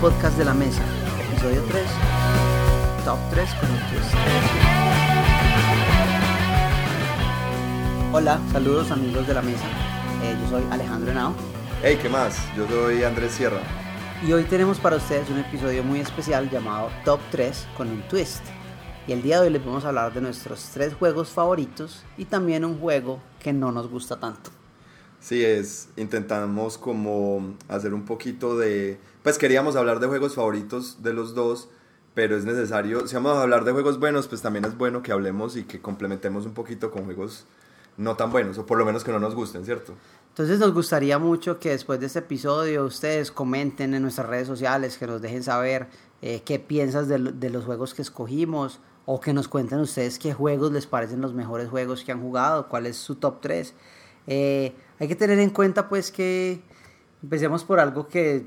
podcast de la mesa, episodio 3, top 3 con un twist. Hola, saludos amigos de la mesa. Eh, yo soy Alejandro Henao Hey, ¿qué más? Yo soy Andrés Sierra. y hoy tenemos para ustedes un episodio muy especial llamado Top 3 con un twist. Y el día de hoy les vamos a hablar de nuestros tres juegos favoritos y también un juego que no nos gusta tanto. Sí, es, intentamos como hacer un poquito de... Pues queríamos hablar de juegos favoritos de los dos, pero es necesario, si vamos a hablar de juegos buenos, pues también es bueno que hablemos y que complementemos un poquito con juegos no tan buenos, o por lo menos que no nos gusten, ¿cierto? Entonces nos gustaría mucho que después de este episodio ustedes comenten en nuestras redes sociales, que nos dejen saber eh, qué piensas de, de los juegos que escogimos o que nos cuenten ustedes qué juegos les parecen los mejores juegos que han jugado, cuál es su top 3. Hay que tener en cuenta pues que empecemos por algo que,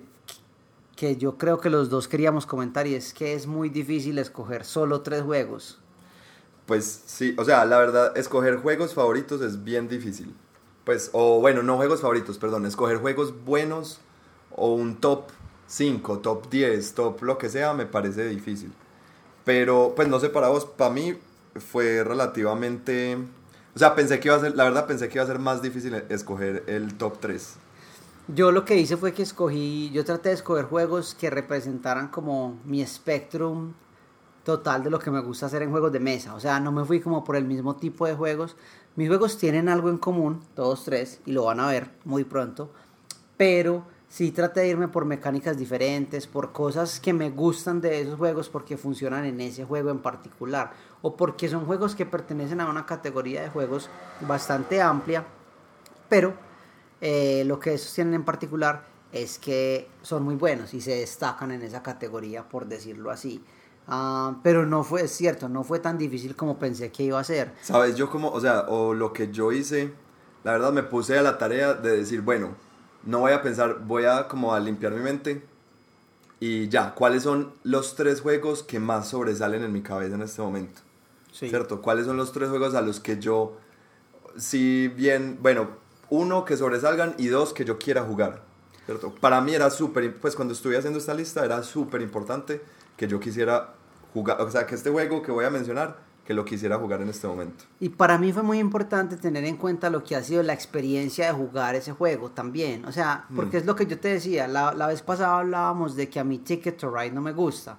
que yo creo que los dos queríamos comentar y es que es muy difícil escoger solo tres juegos. Pues sí, o sea, la verdad, escoger juegos favoritos es bien difícil. Pues, o bueno, no juegos favoritos, perdón, escoger juegos buenos o un top 5, top 10, top lo que sea, me parece difícil. Pero, pues no sé para vos, para mí fue relativamente... O sea, pensé que iba a ser, la verdad pensé que iba a ser más difícil escoger el top 3. Yo lo que hice fue que escogí, yo traté de escoger juegos que representaran como mi espectrum total de lo que me gusta hacer en juegos de mesa. O sea, no me fui como por el mismo tipo de juegos. Mis juegos tienen algo en común, todos tres, y lo van a ver muy pronto. Pero sí traté de irme por mecánicas diferentes, por cosas que me gustan de esos juegos porque funcionan en ese juego en particular. O porque son juegos que pertenecen a una categoría de juegos bastante amplia. Pero eh, lo que esos tienen en particular es que son muy buenos y se destacan en esa categoría, por decirlo así. Ah, pero no fue, es cierto, no fue tan difícil como pensé que iba a ser. ¿Sabes? Yo como, o sea, o lo que yo hice, la verdad me puse a la tarea de decir, bueno, no voy a pensar, voy a como a limpiar mi mente y ya, ¿cuáles son los tres juegos que más sobresalen en mi cabeza en este momento? ¿Cierto? ¿Cuáles son los tres juegos a los que yo, si bien, bueno, uno que sobresalgan y dos que yo quiera jugar? ¿Cierto? Para mí era súper, pues cuando estuve haciendo esta lista era súper importante que yo quisiera jugar, o sea, que este juego que voy a mencionar, que lo quisiera jugar en este momento. Y para mí fue muy importante tener en cuenta lo que ha sido la experiencia de jugar ese juego también. O sea, porque es lo que yo te decía, la, la vez pasada hablábamos de que a mi Ticket to Ride no me gusta.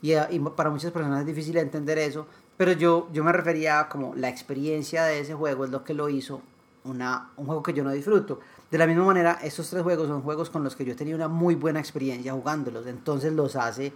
Y, eh, y para muchas personas es difícil entender eso. Pero yo, yo me refería a como la experiencia de ese juego es lo que lo hizo una, un juego que yo no disfruto. De la misma manera, estos tres juegos son juegos con los que yo he tenido una muy buena experiencia jugándolos. Entonces los hace,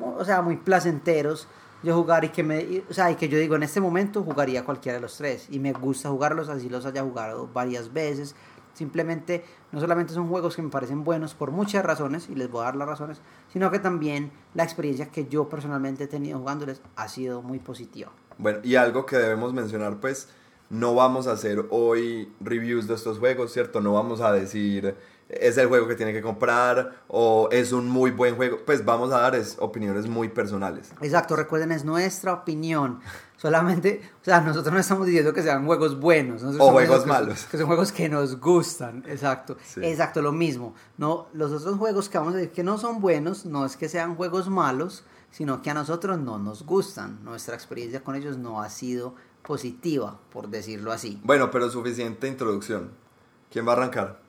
o sea, muy placenteros yo jugar y que me, o sea, y que yo digo en este momento jugaría cualquiera de los tres y me gusta jugarlos así los haya jugado varias veces. Simplemente no solamente son juegos que me parecen buenos por muchas razones y les voy a dar las razones, sino que también la experiencia que yo personalmente he tenido jugándoles ha sido muy positiva. Bueno, y algo que debemos mencionar, pues, no vamos a hacer hoy reviews de estos juegos, ¿cierto? No vamos a decir, es el juego que tiene que comprar o es un muy buen juego. Pues vamos a dar es, opiniones muy personales. Exacto, recuerden, es nuestra opinión. Solamente, o sea, nosotros no estamos diciendo que sean juegos buenos. nosotros O juegos que- malos. Que son juegos que nos gustan, exacto. Sí. Exacto, lo mismo. No, los otros juegos que vamos a decir que no son buenos, no es que sean juegos malos, sino que a nosotros no nos gustan. Nuestra experiencia con ellos no ha sido positiva, por decirlo así. Bueno, pero suficiente introducción. ¿Quién va a arrancar?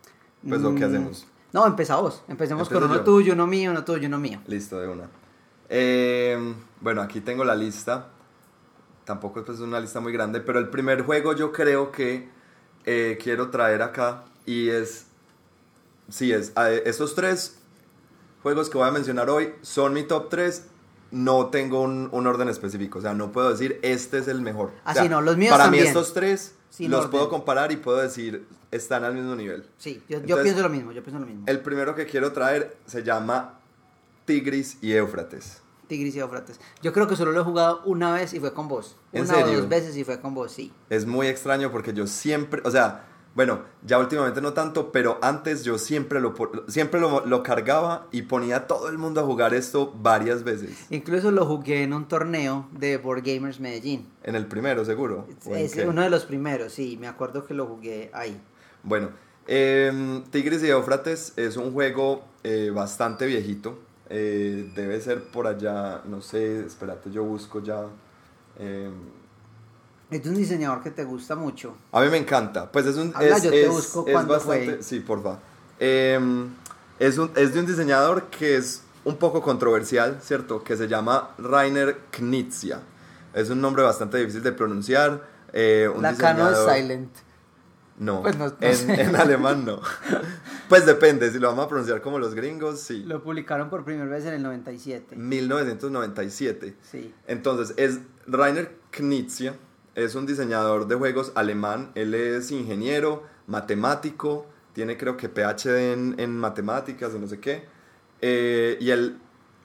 Pues lo que Mm, hacemos. No, empezamos. Empecemos Empiezo con uno yo. tuyo, uno mío, uno tuyo, uno mío. Listo, de una. Eh, bueno, aquí tengo la lista. Tampoco es pues, una lista muy grande, pero el primer juego yo creo que eh, quiero traer acá y es... Sí, es... estos tres juegos que voy a mencionar hoy son mi top 3. No tengo un, un orden específico, o sea, no puedo decir este es el mejor. Ah, O sea, sí, no, los míos Para también. mí estos tres Sin los orden. puedo comparar y puedo decir están al mismo nivel. Sí, yo, pienso lo mismo, yo pienso lo mismo. El primero que quiero traer se llama Tigris y Éufrates. Tigris y Éufrates. Yo creo que solo lo he jugado una vez y fue con vos. ¿En una o dos veces y fue con vos, sí. Es muy extraño porque yo siempre, o sea, bueno, ya últimamente no tanto, pero antes yo siempre lo, siempre lo, lo cargaba y ponía a todo el mundo a jugar esto varias veces. Incluso lo jugué en un torneo de Board Gamers Medellín. En el primero, seguro. ¿O en Es uno de los primeros, sí, me acuerdo que lo jugué ahí. Bueno, em, Tigris y Éufrates es un juego eh, bastante viejito. eh, debe ser por allá, no sé, espérate, yo busco ya. eh, Es de un diseñador que te gusta mucho. a mí me encanta. Pues es un. Habla, es, yo te es- busco es bastante. fue. Sí, porfa. Em, es, un, es de un diseñador que es un poco controversial, ¿cierto? Que se llama Rainer Knizia. Es un nombre bastante difícil de pronunciar. eh, un La Cano es diseñador- silent. No, Pues no- no en, sé. en alemán no. Pues depende, si lo vamos a pronunciar como los gringos, sí. Lo publicaron por primera vez en el 97. 1997. Sí. Entonces, es Rainer Knizia, es un diseñador de juegos alemán, él es ingeniero, matemático, tiene creo que PhD en, en matemáticas y no sé qué, eh, y él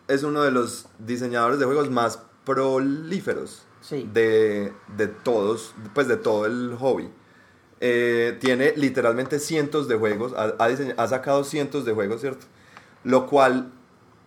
es uno de los diseñadores de juegos más prolíferos Sí. de, de todos, pues de todo el hobby. Eh, tiene literalmente cientos de juegos, ha, ha diseña- ha sacado cientos de juegos, ¿cierto? Lo cual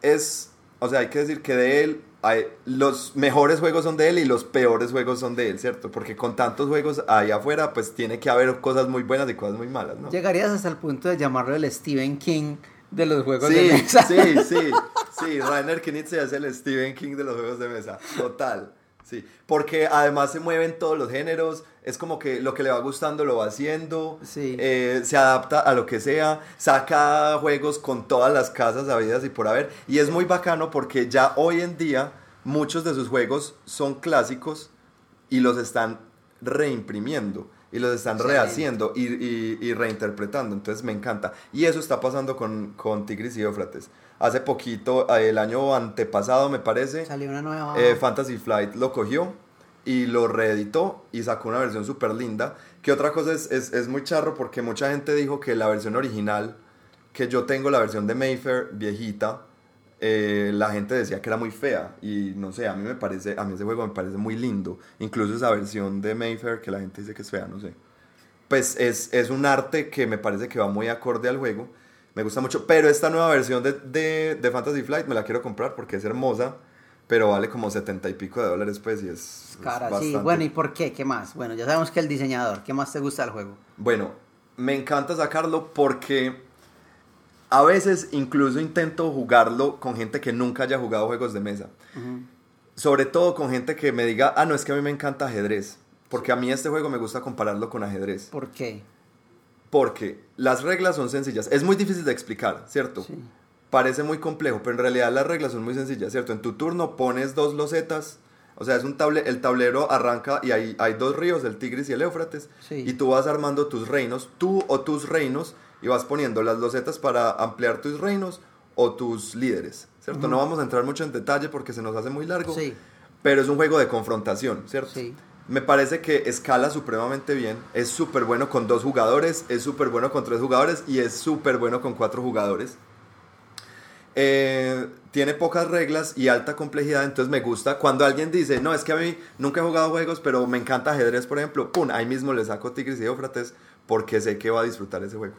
es, o sea, hay que decir que de él, hay, los mejores juegos son de él y los peores juegos son de él, ¿cierto? Porque con tantos juegos ahí afuera, pues tiene que haber cosas muy buenas y cosas muy malas, ¿no? Llegarías hasta el punto de llamarlo el Stephen King de los juegos Sí, de mesa. sí, sí, sí, Rainer Knizia es el Stephen King de los juegos de mesa, total, sí, porque además se mueven todos los géneros, es como que lo que le va gustando lo va haciendo, Sí. eh, se adapta a lo que sea, saca juegos con todas las casas habidas y por haber, y es muy bacano porque ya hoy en día muchos de sus juegos son clásicos y los están reimprimiendo y los están Excelente. rehaciendo y, y- y reinterpretando. Entonces me encanta. Y eso está pasando con, con Tigris y Éufrates. Hace poquito, eh, el año antepasado me parece, Salió una nueva. eh, Fantasy Flight lo cogió y lo reeditó y sacó una versión súper linda. Que otra cosa es, es, es muy charro porque mucha gente dijo que la versión original, que yo tengo la versión de Mayfair viejita, eh, la gente decía que era muy fea y no sé, a mí me parece, a mí ese juego me parece muy lindo, incluso esa versión de Mayfair que la gente dice que es fea, no sé. Pues es, es un arte que me parece que va muy acorde al juego, me gusta mucho, pero esta nueva versión de, de, de Fantasy Flight me la quiero comprar porque es hermosa, pero vale como setenta y pico de dólares pues y es, es Cara, sí. bastante. Bueno, ¿y por qué? ¿Qué más? Bueno, ya sabemos que el diseñador. ¿Qué más te gusta del juego? Bueno, me encanta sacarlo porque a veces incluso intento jugarlo con gente que nunca haya jugado juegos de mesa. Sobre todo con gente que me diga, ah, no, es que a mí me encanta ajedrez. Porque a mí este juego me gusta compararlo con ajedrez. ¿Por qué? Porque las reglas son sencillas. Es muy difícil de explicar, ¿cierto? Sí. Parece muy complejo, pero en realidad las reglas son muy sencillas, ¿cierto? En tu turno pones dos losetas, o sea, es un table, el tablero arranca y hay, hay dos ríos, el Tigris y el Éufrates, Sí. y tú vas armando tus reinos, tú o tus reinos, y vas poniendo las losetas para ampliar tus reinos o tus líderes, ¿cierto? No vamos a entrar mucho en detalle porque se nos hace muy largo, Sí. pero es un juego de confrontación, ¿cierto? Sí. Me parece que escala supremamente bien. Es súper bueno con dos jugadores, es súper bueno con tres jugadores y es súper bueno con cuatro jugadores. Eh, tiene pocas reglas y alta complejidad, entonces me gusta. Cuando alguien dice, no, es que a mí nunca he jugado juegos, pero me encanta ajedrez, por ejemplo, pum, ahí mismo le saco Tigris y Éufrates porque sé que va a disfrutar ese juego.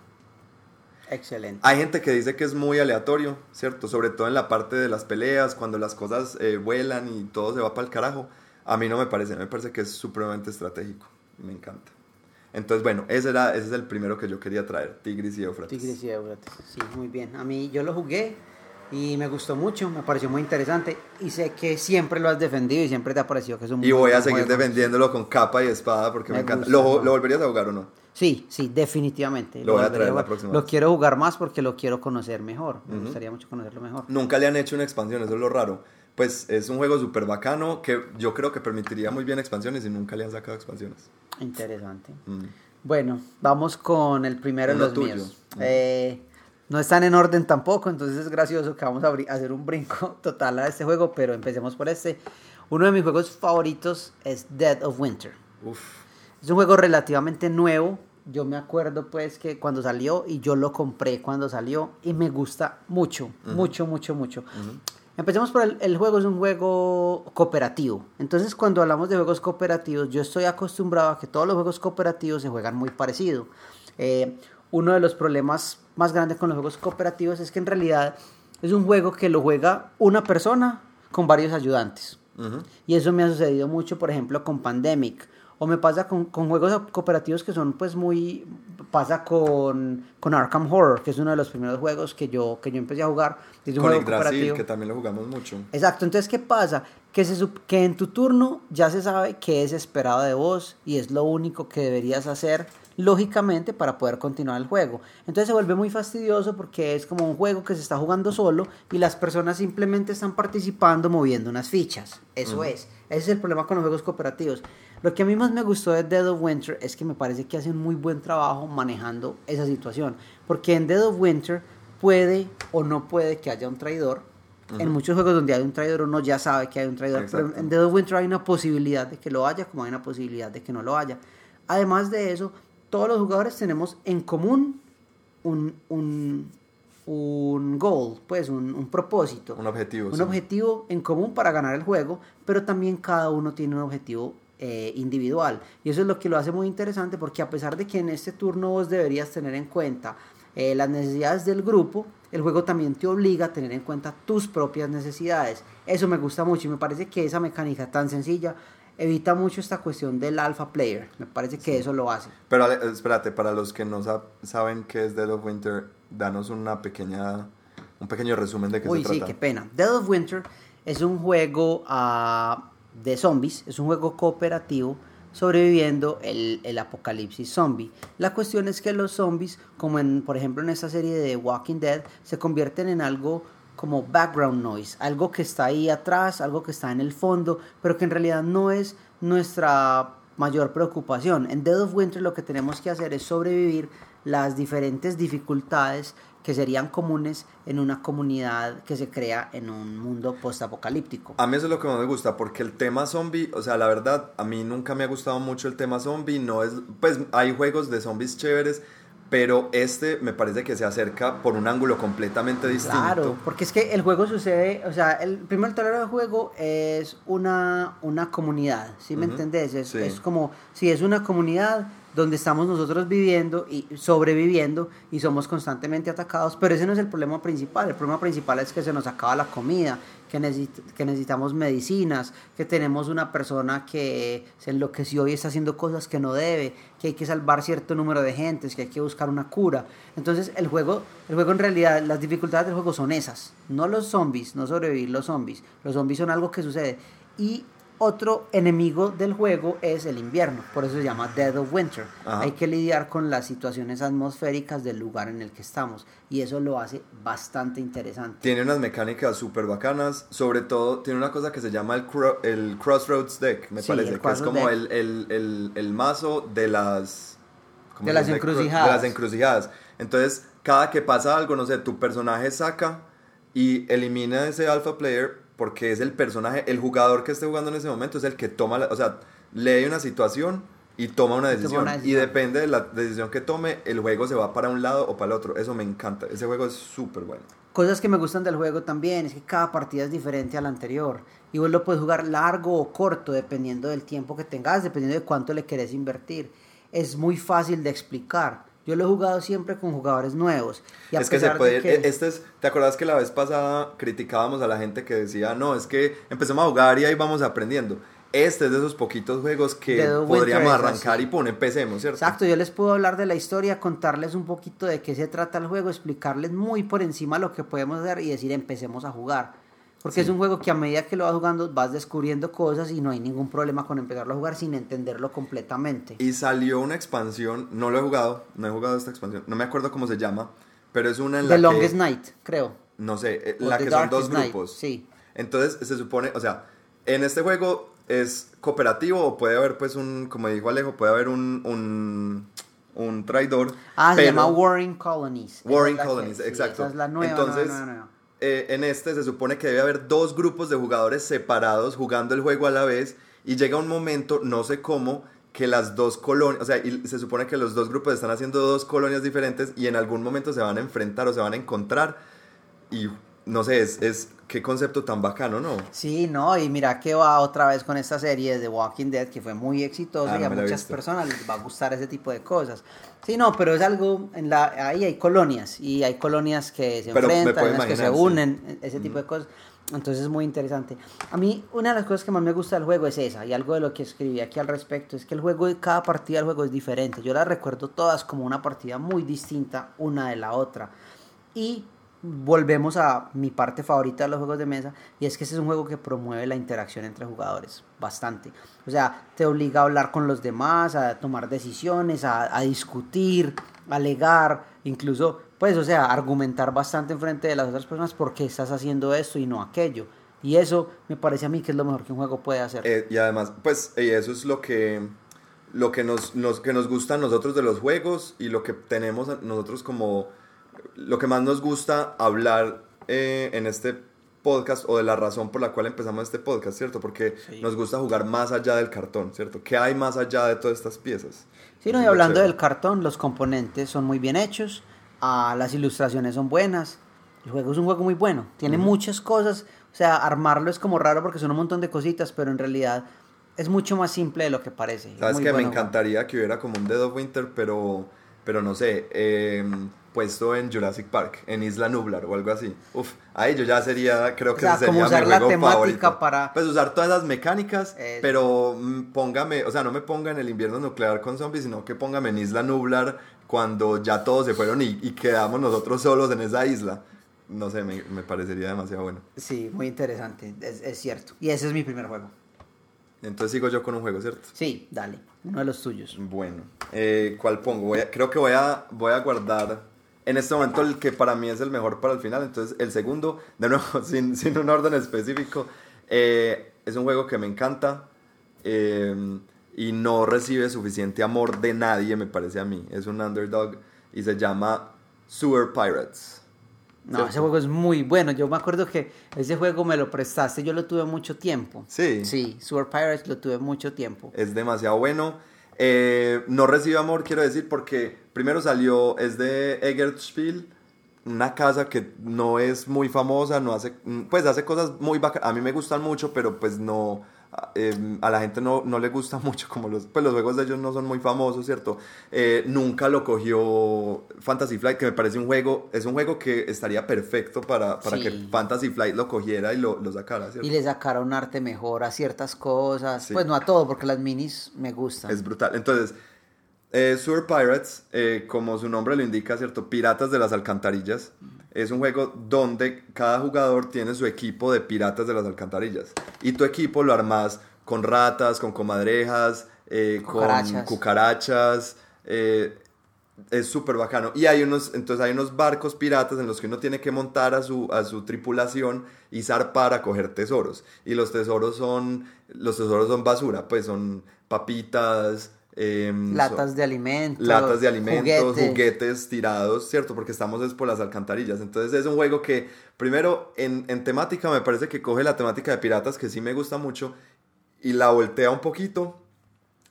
Excelente. Hay gente que dice que es muy aleatorio, ¿cierto? Sobre todo en la parte de las peleas, cuando las cosas eh, vuelan y todo se va para el carajo. A mí no me parece, me parece que es supremamente estratégico. Me encanta. Entonces, bueno, ese, era, ese es el primero que yo quería traer, Tigris y Éufrates. Tigris y Éufrates. Sí, muy bien. A mí yo lo jugué y me gustó mucho, me pareció muy interesante y sé que siempre lo has defendido y siempre te ha parecido que es un Y voy a seguir juego. defendiendo con capa y espada porque me, Me encanta. gusta, ¿Lo. ¿Lo volverías a jugar o no? Sí, sí, definitivamente. Lo voy a traer la próxima Lo vez. quiero jugar más porque lo quiero conocer mejor. Me gustaría mucho conocerlo mejor. Nunca le han hecho una expansión, eso es lo raro. Pues es un juego súper bacano que yo creo que permitiría muy bien expansiones y nunca le han sacado expansiones. Interesante. Mm. Bueno, vamos con el primero de los tuyo. míos. Eh, no están en orden tampoco, entonces es gracioso que vamos a hacer un brinco total a este juego, pero empecemos por este. Uno de mis juegos favoritos es Dead of Winter. Uf. Es un juego relativamente nuevo. Yo me acuerdo pues que cuando salió y yo lo compré cuando salió y me gusta mucho, mucho, mucho, mucho. Empecemos por el, el juego, es un juego cooperativo. Entonces cuando hablamos de juegos cooperativos, yo estoy acostumbrado a que todos los juegos cooperativos se juegan muy parecido. Eh, uno de los problemas más grandes con los juegos cooperativos es que en realidad es un juego que lo juega una persona con varios ayudantes. Y eso me ha sucedido mucho, por ejemplo, con Pandemic O me pasa con, con juegos cooperativos que son pues muy... Pasa con, con Arkham Horror, que es uno de los primeros juegos que yo, que yo empecé a jugar. Es un Con juego Yggdrasil, que también lo jugamos mucho. Exacto, entonces ¿qué pasa? Que, se, que en tu turno ya se sabe qué es esperado de vos y es lo único que deberías hacer lógicamente para poder continuar el juego. Entonces se vuelve muy fastidioso porque es como un juego que se está jugando solo y las personas simplemente están participando moviendo unas fichas. Eso es. Ese es el problema con los juegos cooperativos. Lo que a mí más me gustó de Dead of Winter es que me parece que hace un muy buen trabajo manejando esa situación. Porque en Dead of Winter puede o no puede que haya un traidor. En muchos juegos donde hay un traidor uno ya sabe que hay un traidor. Pero en Dead of Winter hay una posibilidad de que lo haya como hay una posibilidad de que no lo haya. Además de eso, todos los jugadores tenemos en común un, un, un goal, pues un, un propósito. Un objetivo. Un sí. objetivo en común para ganar el juego, pero también cada uno tiene un objetivo eh, individual. Y eso es lo que lo hace muy interesante porque a pesar de que en este turno vos deberías tener en cuenta eh, las necesidades del grupo, el juego también te obliga a tener en cuenta tus propias necesidades. Eso me gusta mucho y me parece que esa mecánica tan sencilla evita mucho esta cuestión del alpha player. Me parece que eso lo hace. Pero Ale, espérate, para los que no sab- saben qué es Dead of Winter, danos una pequeña, un pequeño resumen de qué Uy, se sí, trata. qué pena. Dead of Winter es un juego ah, de zombies, es un juego cooperativo sobreviviendo el, el apocalipsis zombie. La cuestión es que los zombies, como en, por ejemplo en esta serie de Walking Dead, se convierten en algo como background noise, algo que está ahí atrás, algo que está en el fondo, pero que en realidad no es nuestra mayor preocupación. En Dead of Winter lo que tenemos que hacer es sobrevivir las diferentes dificultades que serían comunes en una comunidad que se crea en un mundo postapocalíptico. A mí eso es lo que más me gusta, porque el tema zombie, o sea, la verdad, a mí nunca me ha gustado mucho el tema zombie, no es, pues hay juegos de zombies chéveres, pero este me parece que se acerca por un ángulo completamente distinto. Claro, porque es que el juego sucede, o sea, el primer tablero de juego es una, una comunidad, ¿sí me Ujú, entendés? Es, sí. es como, si es una comunidad donde estamos nosotros viviendo y sobreviviendo y somos constantemente atacados, pero ese no es el problema principal, el problema principal es que se nos acaba la comida, que, necesit- que necesitamos medicinas, que tenemos una persona que se enloqueció y está haciendo cosas que no debe, que hay que salvar cierto número de gentes, que hay que buscar una cura. Entonces el juego, el juego en realidad, las dificultades del juego son esas, no los zombies, no sobrevivir los zombies. Los zombies son algo que sucede. Y otro enemigo del juego es el invierno, por eso se llama Dead of Winter. Ajá. Hay que lidiar con las situaciones atmosféricas del lugar en el que estamos y eso lo hace bastante interesante. Tiene unas mecánicas súper bacanas, sobre todo tiene una cosa que se llama el, cro- el Crossroads Deck, me Sí, parece, que es como el, el, el, mazo de las... ¿cómo De las encrucijadas. De las encrucijadas. Entonces, cada que pasa algo, no sé, tu personaje saca y elimina ese alpha player porque es el personaje, el jugador que esté jugando en ese momento es el que toma, la, o sea, lee una situación y toma una Y decisión. una Y decisión. depende de la decisión que tome, el juego se va para un lado o para el otro. Eso me encanta. Ese juego es súper bueno. Cosas que me gustan del juego también es que cada partida es diferente a la anterior y vos lo puedes jugar largo o corto dependiendo del tiempo que tengas, dependiendo de cuánto le querés invertir. Es muy fácil de explicar. Yo lo he jugado siempre con jugadores nuevos. Y a es que se pesar de puede. que- e- Este es, ¿Te acuerdas que la vez pasada criticábamos a la gente que decía, no, es que empecemos a jugar y ahí vamos aprendiendo? Este es de esos poquitos juegos que podríamos arrancar y pum, empecemos, ¿cierto? Exacto, yo les puedo hablar de la historia, contarles un poquito de qué se trata el juego, explicarles muy por encima lo que podemos hacer y decir empecemos a jugar. Porque es un juego que a medida que lo vas jugando vas descubriendo cosas y no hay ningún problema con empezarlo a jugar sin entenderlo completamente. Y salió una expansión, no lo he jugado, no he jugado esta expansión, no me acuerdo cómo se llama, pero es una en la The que, Longest Night, creo. no sé, eh, O la que son dos Night, grupos. sí. Entonces se supone, o sea, en este juego es cooperativo o puede haber pues un, como dijo Alejo, puede haber un, un, un traidor. Ah, se pero- llama Warring Colonies. Warring que- Colonies, sí, exacto. Esa es la nueva, Entonces, nueva, nueva, nueva. Eh, en este se supone que debe haber dos grupos de jugadores separados jugando el juego a la vez y llega un momento, no sé cómo, que las dos colonias, o sea, y se supone que los dos grupos están haciendo dos colonias diferentes y en algún momento se van a enfrentar o se van a encontrar y no sé, es, es qué concepto tan bacano, ¿no? Sí, no, y mira que va otra vez con esta serie de Walking Dead que fue muy exitosa Ah, y a muchas personas les va a gustar ese tipo de cosas. Sí, no, pero es algo, en la, ahí hay colonias y hay colonias que se Pero enfrentan, las que se unen, ese tipo de cosas. Entonces es muy interesante. A mí una de las cosas que más me gusta del juego es esa, y algo de lo que escribí aquí al respecto, es que el juego, cada partida del juego es diferente. Yo las recuerdo todas como una partida muy distinta una de la otra. Y volvemos a mi parte favorita de los juegos de mesa, y es que este es un juego que promueve la interacción entre jugadores bastante. O sea, te obliga a hablar con los demás, a tomar decisiones, a, discutir, a alegar, incluso pues, o sea, argumentar bastante en frente de las otras personas por qué estás haciendo esto y no aquello. Y eso me parece a mí que es lo mejor que un juego puede hacer. Eh, y además, pues, eso es lo que, lo que nos, que nos gusta a nosotros de los juegos y lo que tenemos nosotros como, lo que más nos gusta hablar eh, en este podcast o de la razón por la cual empezamos este podcast, ¿cierto? Porque nos gusta jugar más allá del cartón, ¿cierto? ¿Qué hay más allá de todas estas piezas? Sí, no, y hablando del cartón, los componentes son muy bien hechos Ah, las ilustraciones son buenas. El juego es un juego muy bueno. Tiene muchas cosas. O sea, armarlo es como raro porque son un montón de cositas, pero en realidad es mucho más simple de lo que parece. Sabes que me encantaría que hubiera como un Dead of Winter, pero, pero no sé, em, puesto en Jurassic Park, en Isla Nublar o algo así. Uf, ahí yo ya sería, creo que sería como usar mi juego la temática para... Pues usar todas esas mecánicas, pero mm, póngame, o sea, no me ponga en el invierno nuclear con zombies, sino que póngame en Isla Nublar cuando ya todos se fueron y, quedamos nosotros solos en esa isla. No sé, me, parecería demasiado bueno. Sí, muy interesante, es, cierto. Y ese es mi primer juego. Entonces sigo yo con un juego, ¿cierto? Sí, dale, uno de los tuyos. Bueno, eh, ¿cuál pongo? creo que voy a, voy a guardar en este momento el que para mí es el mejor para el final. Entonces el segundo, de nuevo, sin, sin un orden específico, eh, es un juego que me encanta. Eh, y no recibe suficiente amor de nadie, me parece a mí. Es un underdog y se llama Sewer Pirates. No, ese juego es muy bueno. Yo me acuerdo que ese juego me lo prestaste, yo lo tuve mucho tiempo. Sí. Sí, Sewer Pirates lo tuve mucho tiempo. Es demasiado bueno. Eh, no recibe amor, quiero decir, porque primero salió, es de Eggertspiel, una casa que no es muy famosa, no hace, pues hace cosas muy bacanas. A mí me gustan mucho, pero pues no Em, a la gente no, no, le gusta mucho, como los, pues los juegos de ellos no son muy famosos, ¿cierto? Eh, nunca lo cogió Fantasy Flight, que me parece un juego, es un juego que estaría perfecto para, para que Fantasy Flight lo cogiera y lo, lo sacara, ¿cierto? Y le sacara un arte mejor a ciertas cosas, pues no a todo, porque las minis me gustan. Es brutal. Entonces, eh, Sewer Pirates, eh, como su nombre lo indica, ¿cierto? Piratas de las alcantarillas. Es un juego donde cada jugador tiene su equipo de piratas de las alcantarillas. Y tu equipo lo armas con ratas, con comadrejas, eh, con cucarachas. Eh, es súper bacano. Y hay unos, entonces hay unos barcos piratas en los que uno tiene que montar a su, a su tripulación y zarpar a coger tesoros. Y los tesoros son, los tesoros son basura, pues son papitas, Em, latas de alimentos. Latas de alimentos, juguetes. tirados, ¿cierto? Porque estamos es por las alcantarillas. Entonces es un juego que, primero, en, temática me parece que coge la temática de piratas, que sí me gusta mucho, y la voltea un poquito,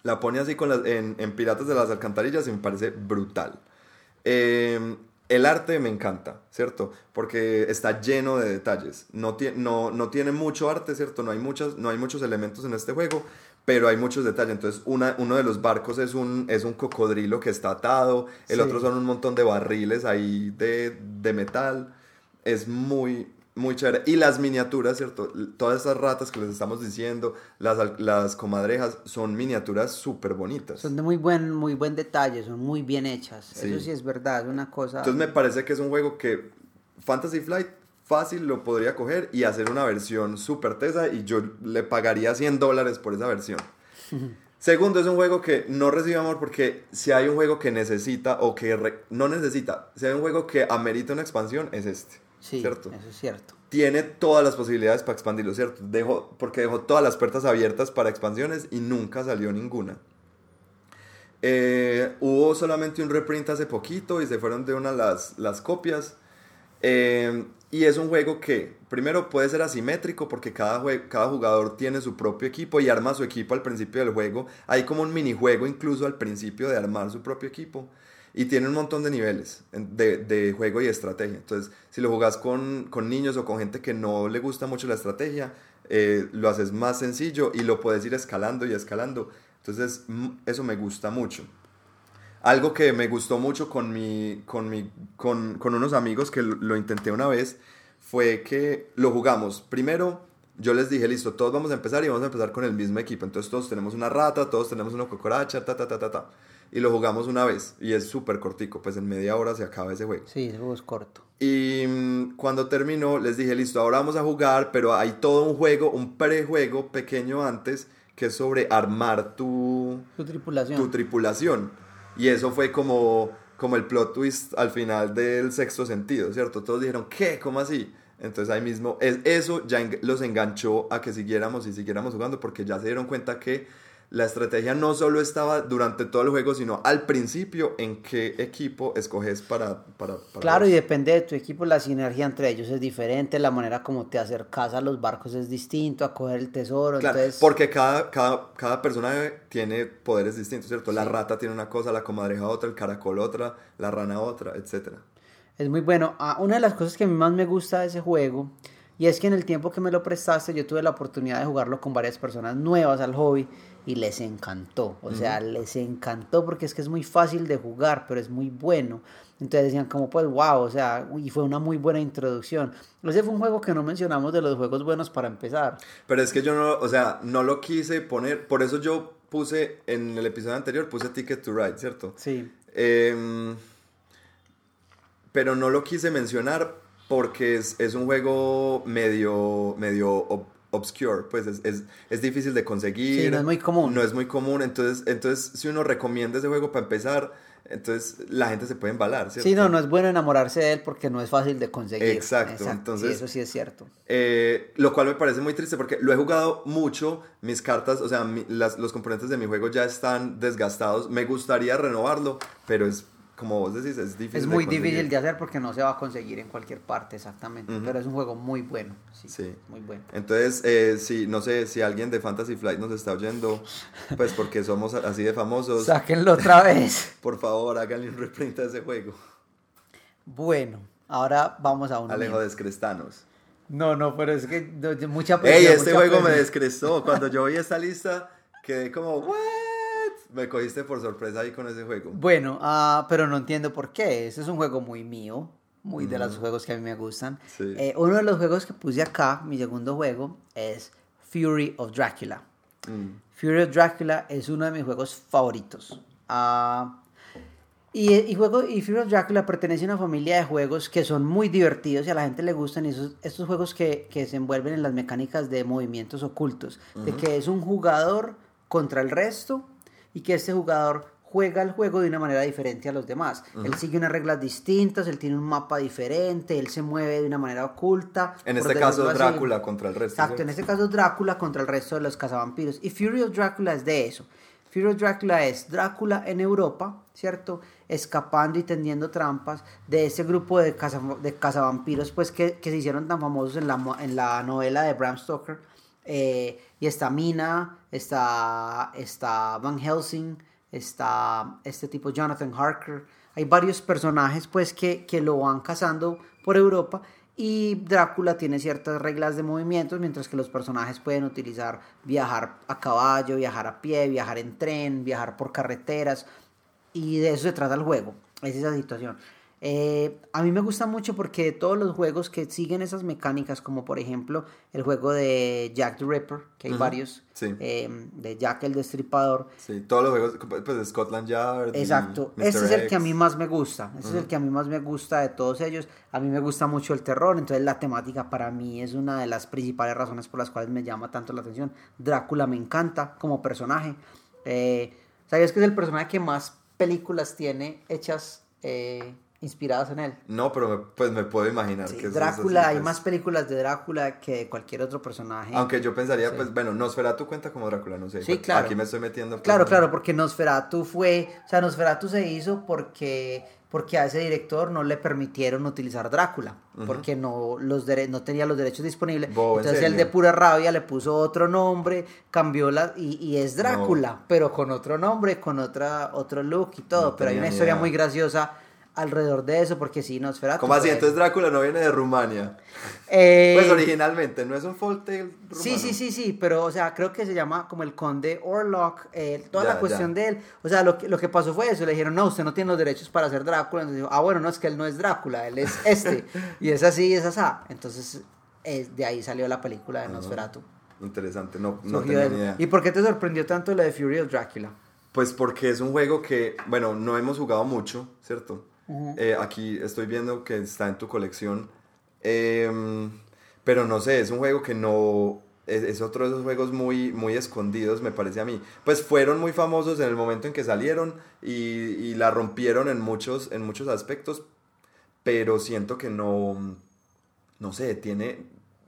la pone así con en, Piratas de las Alcantarillas y me parece brutal. Em, el arte me encanta, ¿cierto? Porque está lleno de detalles. No, no, no tiene mucho arte, ¿cierto? No hay, muchas, no hay muchos elementos en este juego, pero hay muchos detalles. Entonces, una, uno de los barcos es un, es un cocodrilo que está atado, el otro son un montón de barriles ahí de, de, metal. Es muy, muy chévere. Y las miniaturas, ¿cierto? Todas esas ratas que les estamos diciendo, las, las comadrejas, son miniaturas súper bonitas. Son de muy buen, muy buen detalle, son muy bien hechas. Eso sí es verdad, una cosa... Entonces me parece que es un juego que Fantasy Flight fácil lo podría coger y hacer una versión súper tesa y yo le pagaría 100 dólares por esa versión. Segundo, es un juego que no recibe amor porque si hay un juego que necesita o que no necesita, si hay un juego que amerita una expansión, es este. Sí, ¿cierto? eso es cierto. Tiene todas las posibilidades para expandirlo, ¿cierto? Dejo, porque dejó todas las puertas abiertas para expansiones y nunca salió ninguna. Eh, hubo solamente un reprint hace poquito y se fueron de una las, las copias. Eh, y es un juego que, primero, puede ser asimétrico porque cada, cada jugador tiene su propio equipo y arma su equipo al principio del juego. Hay como un minijuego incluso al principio de armar su propio equipo. Y tiene un montón de niveles de, juego y estrategia. Entonces, si lo jugás con, con, niños o con gente que no le gusta mucho la estrategia, eh, lo haces más sencillo y lo puedes ir escalando y escalando. Entonces, eso me gusta mucho. Algo que me gustó mucho con, mi, con, mi, con, con unos amigos que lo, intenté una vez fue que lo jugamos. Primero, yo les dije, listo, todos vamos a empezar y vamos a empezar con el mismo equipo. Entonces todos tenemos una rata, todos tenemos una cocoracha, ta, ta, ta, ta, ta. Y lo jugamos una vez. Y es súper cortico, pues en media hora se acaba ese juego. Sí, ese juego es corto. Y mm, cuando terminó, les dije, listo, ahora vamos a jugar, pero hay todo un juego, un prejuego pequeño antes, que es sobre armar tu, Tu tripulación. tu tripulación. Y eso fue como, como el plot twist al final del sexto sentido, ¿cierto? Todos dijeron, ¿qué? ¿Cómo así? Entonces ahí mismo, es, eso ya los enganchó a que siguiéramos y siguiéramos jugando porque ya se dieron cuenta que la estrategia no solo estaba durante todo el juego, sino al principio en qué equipo escoges para... para, para Claro, y depende de tu equipo, la sinergia entre ellos es diferente, la manera como te acercas a los barcos es distinto, a coger el tesoro, Claro, entonces... porque cada, cada, cada personaje tiene poderes distintos, ¿cierto? La rata tiene una cosa, la comadreja otra, el caracol otra, la rana otra, etcétera. Es muy bueno. Ah, una de las cosas que a mí más me gusta de ese juego, y es que en el tiempo que me lo prestaste, yo tuve la oportunidad de jugarlo con varias personas nuevas al hobby y les encantó. O sea, les encantó porque es que es muy fácil de jugar, pero es muy bueno. Entonces decían como pues wow, o sea, y fue una muy buena introducción. Ese fue un juego que no mencionamos de los juegos buenos para empezar. Pero es que yo no, o sea, no lo quise poner, por eso yo puse en el episodio anterior, puse Ticket to Ride, ¿cierto? Sí. Em, pero no lo quise mencionar porque es, es un juego medio, medio ob- obscure, pues es, es, es difícil de conseguir. Sí, no es muy común. No es muy común, entonces, entonces si uno recomienda ese juego para empezar, entonces la gente se puede embalar, ¿cierto? Sí, no, no es bueno enamorarse de él porque no es fácil de conseguir. Exacto, entonces- eso sí es cierto. Eh, lo cual me parece muy triste porque lo he jugado mucho, mis cartas, o sea, mi- las- los componentes de mi juego ya están desgastados. Me gustaría renovarlo, pero es, como vos decís, es difícil. Es de muy conseguir. difícil de hacer porque no se va a conseguir en cualquier parte exactamente, pero es un juego muy bueno. Sí, Sí. muy bueno. Entonces, eh, si, no sé, si alguien de Fantasy Flight nos está oyendo, pues porque somos así de famosos, Sáquenlo otra vez. por favor, háganle un reprint a ese juego. Bueno, ahora vamos a uno. Alejo. Descrestanos. No, no, pero es que no, mucha ¡Ey, presión, este mucha juego me presión. descrestó! Cuando yo vi esta lista, quedé como, ¿what? Me cogiste por sorpresa ahí con ese juego. Bueno, ah, pero no entiendo por qué. Este es un juego muy mío, muy de los juegos que a mí me gustan. Sí. Eh, uno de los juegos que puse acá, mi segundo juego, es Fury of Dracula. Mm. Fury of Dracula es uno de mis juegos favoritos. Ah, y, y, juego, y Fury of Dracula pertenece a una familia de juegos que son muy divertidos y a la gente le gustan esos, estos juegos que, que se envuelven en las mecánicas de movimientos ocultos. De que es un jugador contra el resto y que este jugador juega el juego de una manera diferente a los demás. Él sigue unas reglas distintas, él tiene un mapa diferente, él se mueve de una manera oculta. En este caso, así. Drácula contra el resto. Exacto, en este caso Drácula contra el resto de los cazavampiros. Y Fury of Drácula es de eso. Fury of Drácula es Drácula en Europa, ¿cierto? Escapando y tendiendo trampas de ese grupo de, caza, de cazavampiros pues, que, que se hicieron tan famosos en la, mo- en la novela de Bram Stoker. Eh, y está Mina, está, está Van Helsing, está este tipo Jonathan Harker. Hay varios personajes pues que, que lo van cazando por Europa y Drácula tiene ciertas reglas de movimientos mientras que los personajes pueden utilizar viajar a caballo, viajar a pie, viajar en tren, viajar por carreteras y de eso se trata el juego, es esa situación. Eh, a mí me gusta mucho porque todos los juegos que siguen esas mecánicas, como por ejemplo el juego de Jack the Ripper, que hay varios, sí. eh, de Jack el Destripador, Sí, todos los juegos, pues de Scotland Yard. Exacto, Mr. este es el que a X. mí más me gusta, este es el que a mí más me gusta de todos ellos, a mí me gusta mucho el terror, entonces la temática para mí es una de las principales razones por las cuales me llama tanto la atención, Drácula me encanta como personaje, eh, ¿sabías que es el personaje que más películas tiene hechas inspiradas en él? No, pero me- pues me puedo imaginar Sí, que eso es Drácula, así, hay pues. más películas de Drácula que de cualquier otro personaje. Aunque yo pensaría, Sí. pues bueno, Nosferatu cuenta como Drácula, no sé. Sí, Pues, claro. Aquí me estoy metiendo. pues, Claro, en- claro, porque Nosferatu fue, o sea, Nosferatu se hizo porque, porque a ese director no le permitieron utilizar Drácula, porque no, los dere- no tenía los derechos disponibles. Bo, ¿en Entonces él de pura rabia le puso otro nombre, cambió la, y, y es Drácula, pero con otro nombre, con otra, otro look y todo. No pero hay una historia muy graciosa alrededor de eso, porque sí, Nosferatu. ¿Cómo así? Entonces Drácula no viene de Rumania. Eh, Pues originalmente, no es un Folktale rumano. Sí, sí, sí, sí, pero, o sea, creo que se llama como el conde Orlok, eh, toda Ya, la cuestión ya. de él. O sea, lo que, lo que pasó fue eso, le dijeron, no, usted no tiene los derechos para ser Drácula. Entonces dijo, ah, bueno, no, es que él no es Drácula, él es este. y es así, es asá. Entonces, eh, de ahí salió la película de Nosferatu. Interesante, no, no tenía eso. idea. ¿Y por qué te sorprendió tanto lo de Fury of Dracula? Pues porque es un juego que, bueno, no hemos jugado mucho, ¿cierto? Eh, aquí estoy viendo que está en tu colección. Em, pero no sé, es un juego que no... Es, es otro de esos juegos muy, muy escondidos, me parece a mí. Pues fueron muy famosos en el momento en que salieron y, y la rompieron en muchos, en muchos aspectos, pero siento que no... No sé, tiene...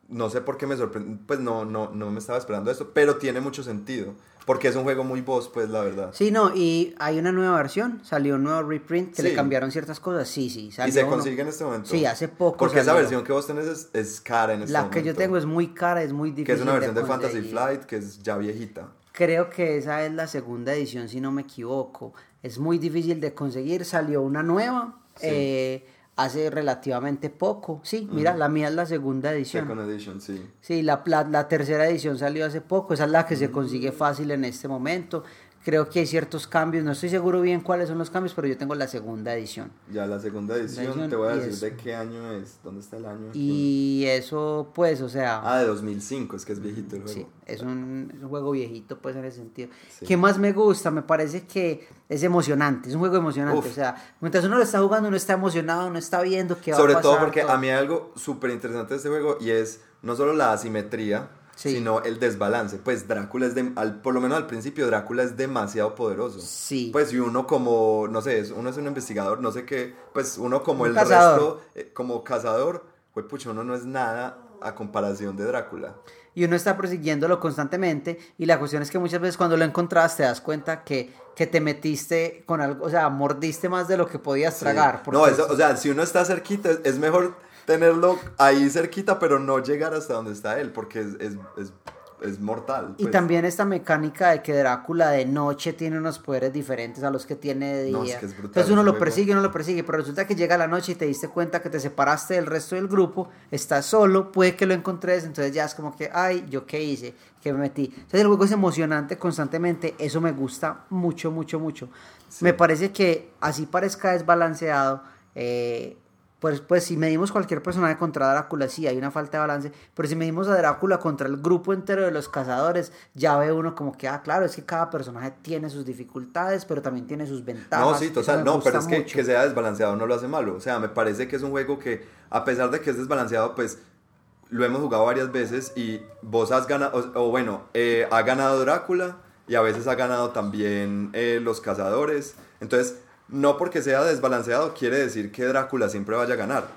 No sé por qué me sorprende, pues no, no, no me estaba esperando esto, pero tiene mucho sentido, porque es un juego muy boss, pues la verdad. Sí, no, y hay una nueva versión, salió un nuevo reprint que le cambiaron ciertas cosas. Sí, sí, salió ¿Y se uno. consigue en este momento? Sí, hace poco Porque esa versión que vos tenés es, es cara en este La momento. que yo tengo es muy cara, es muy difícil. Que es una versión de, Fantasy. Flight, que es ya viejita. Creo que esa es la segunda edición, si no me equivoco. Es muy difícil de conseguir. Salió una nueva Sí. eh, hace relativamente poco. Sí, mira, la mía es la segunda edición. Second Edition, sí. Sí, la, la, la tercera edición salió hace poco. Esa es la que se consigue fácil en este momento. Creo que hay ciertos cambios. No estoy seguro bien cuáles son los cambios, pero yo tengo la segunda edición. Ya la segunda edición, edición te voy a decir es- de qué año es. ¿Dónde está el año? Y eso, pues, o sea... Ah, de 2005, es que es viejito el juego. Sí, es un, es un juego viejito, pues en ese sentido. Sí. ¿Qué más me gusta? Me parece que es emocionante, es un juego emocionante. Uf. O sea, mientras uno lo está jugando, uno está emocionado, uno está viendo qué va Sobre a pasar. todo porque todo. a mí hay algo súper interesante de este juego y es no solo la asimetría, Sí. sino el desbalance. Pues Drácula es, de, al, por lo menos al principio, Drácula es demasiado poderoso. Sí. Pues y uno como, no sé, uno es un investigador, no sé qué, pues uno como Un el cazador. resto, eh, como cazador, pues pucha, uno no es nada a comparación de Drácula. Y uno está persiguiéndolo constantemente. Y la cuestión es que muchas veces cuando lo encontrás te das cuenta que, que te metiste con algo, o sea, mordiste más de lo que podías Sí. tragar. No, porque eso, o sea, si uno está cerquita, es, es mejor tenerlo ahí cerquita, pero no llegar hasta donde está él, porque es, es, es, es mortal. Y pues. también esta mecánica de que Drácula de noche tiene unos poderes diferentes a los que tiene de día. No, es que brutal Entonces uno lo persigue, uno lo persigue, pero resulta que llega la noche y te diste cuenta que te separaste del resto del grupo, estás solo, puede que lo encontres, entonces ya es como que, ay, ¿yo qué hice? ¿Qué me metí? Entonces el juego es emocionante constantemente, eso me gusta mucho, mucho, mucho. Sí. Me parece que así parezca desbalanceado, eh, pues, pues si medimos cualquier personaje contra Drácula, sí hay una falta de balance, pero si medimos a Drácula contra el grupo entero de los cazadores, ya ve uno como que, ah, claro, es que cada personaje tiene sus dificultades, pero también tiene sus ventajas. No, sí, total, no, pero es que, que sea desbalanceado no lo hace malo. O sea, me parece que es un juego que, a pesar de que es desbalanceado, pues lo hemos jugado varias veces y vos has ganado, o, o bueno, eh, ha ganado Drácula y a veces ha ganado también eh, los cazadores. Entonces, no porque sea desbalanceado quiere decir que Drácula siempre vaya a ganar.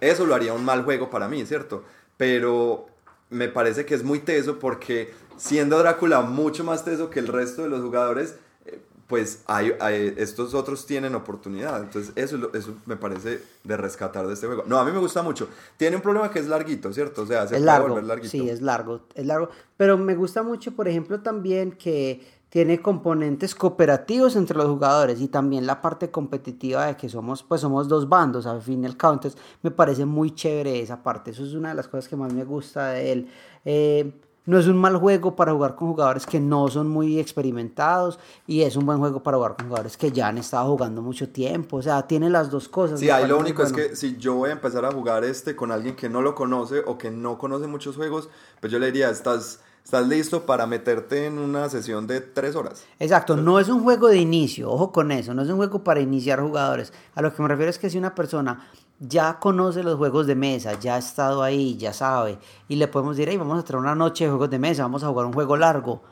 Eso lo haría un mal juego para mí, ¿cierto? Pero me parece que es muy teso porque siendo Drácula mucho más teso que el resto de los jugadores, eh, pues hay, hay- estos otros tienen oportunidad. Entonces eso, eso me parece de rescatar de este juego. No, a mí me gusta mucho. Tiene un problema que es larguito, ¿cierto? O sea, se es puede largo, volver larguito. sí, es largo, es largo, pero me gusta mucho, por ejemplo, también que tiene componentes cooperativos entre los jugadores y también la parte competitiva de que somos, pues somos dos bandos, al fin y al cabo, entonces me parece muy chévere esa parte, eso es una de las cosas que más me gusta de él. Eh, no es un mal juego para jugar con jugadores que no son muy experimentados y es un buen juego para jugar con jugadores que ya han estado jugando mucho tiempo, o sea, tiene las dos cosas. Sí, ahí lo único es bueno. que si yo voy a empezar a jugar este con alguien que no lo conoce o que no conoce muchos juegos, pues yo le diría, estás, estás listo para meterte en una sesión de tres horas. Exacto, no es un juego de inicio, ojo con eso, no es un juego para iniciar jugadores. A lo que me refiero es que si una persona ya conoce los juegos de mesa, ya ha estado ahí, ya sabe, y le podemos decir, hey, vamos a traer una noche de juegos de mesa, vamos a jugar un juego largo.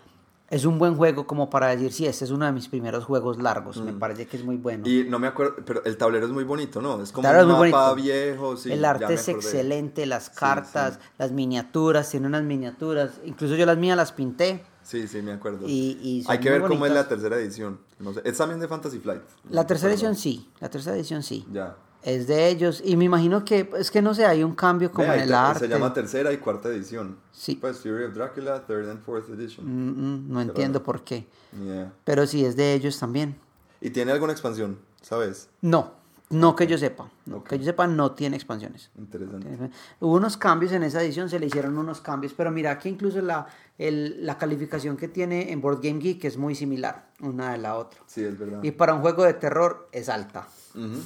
Es un buen juego como para decir, sí, este es uno de mis primeros juegos largos, me parece que es muy bueno. Mm. Y no me acuerdo, pero el tablero es muy bonito, ¿no? Es como es un muy mapa viejo, sí. el arte es excelente, las cartas, sí. las miniaturas, tiene unas miniaturas, incluso yo las mías las pinté. Sí, sí, me acuerdo. Y- y son Hay que ver cómo es la tercera edición. No sé. Es también de Fantasy Flight. La tercera edición sí, la tercera edición sí. Ya. Es de ellos. Y me imagino que, es que no sé, hay un cambio como Vea, en el te- arte. Se llama tercera y cuarta edición. Sí. Pues Fury of Dracula, third and fourth edition. Mm, mm, no entiendo por qué. Yeah. Pero sí, es de ellos también. Y tiene alguna expansión, ¿sabes? No, No que yo sepa, no, que yo sepa no tiene expansiones. Interesante. Hubo unos cambios en esa edición, se le hicieron unos cambios, pero mira que incluso la, el- la calificación que tiene en Board Game Geek es muy similar una de la otra. Sí, es verdad. Y para un juego de terror es alta. Ujú.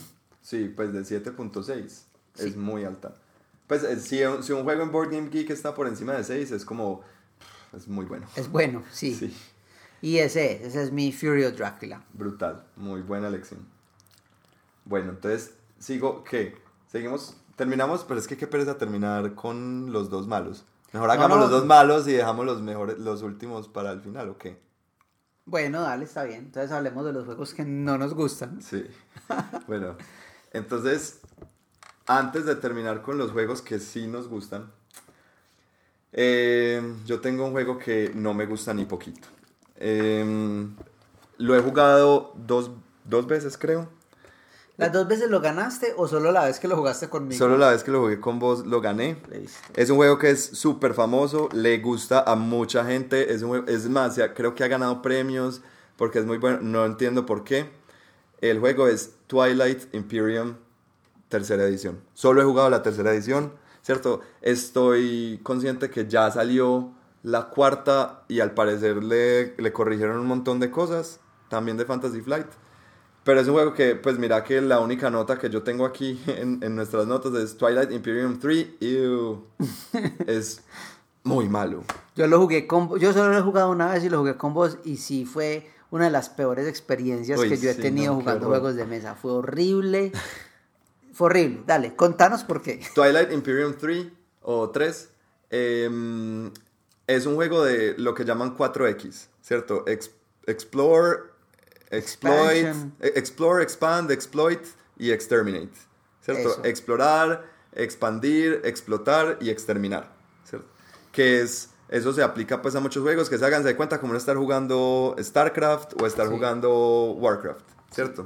Sí, pues de 7.6 es muy alta. Pues eh, si, un- si un juego en Board Game Geek está por encima de 6 es como... Es muy bueno. Es bueno, sí. Sí, Y ese es, ese es mi Furio Drácula. brutal. Muy buena elección. Bueno, entonces sigo, ¿qué? Seguimos, terminamos, pero es que qué pereza terminar con los dos malos. Mejor No, hagamos no. los dos malos y dejamos los mejores, los últimos para el final, ¿o qué? Bueno, dale, está bien. Entonces hablemos de los juegos que no nos gustan. Sí. bueno, entonces, antes de terminar con los juegos que sí nos gustan, eh, yo tengo un juego que no me gusta ni poquito. Eh, lo he jugado dos, dos veces, creo. ¿Las dos veces lo ganaste o solo la vez que lo jugaste conmigo? Solo la vez que lo jugué con vos lo gané. Es un juego que es súper famoso, le gusta a mucha gente. Es, un juego- es más, creo que ha ganado premios porque es muy bueno. No entiendo por qué. El juego es Twilight Imperium, tercera edición. Solo he jugado la tercera edición, ¿cierto? Estoy consciente que ya salió la cuarta y al parecer le, le corrigieron un montón de cosas, también de Fantasy Flight. Pero es un juego que, pues mira que la única nota que yo tengo aquí en, en nuestras notas es Twilight Imperium 3. Ew. es muy malo. Yo lo jugué con yo solo lo he jugado una vez y lo jugué con vos y sí fue una de las peores experiencias Uy, que yo he sí, tenido no, jugando juegos de mesa. Fue horrible. Fue horrible. Dale, contanos por qué. Twilight Imperium 3 o 3 em, es un juego de lo que llaman 4X, ¿cierto? Ex- explore, exploit, Expansion. e- explore, expand, exploit y exterminate, ¿cierto? Eso. Explorar, expandir, explotar y exterminar, ¿cierto? Que es, eso se aplica pues a muchos juegos que se hagan de cuenta como no estar jugando StarCraft o estar Sí. jugando Warcraft, ¿cierto?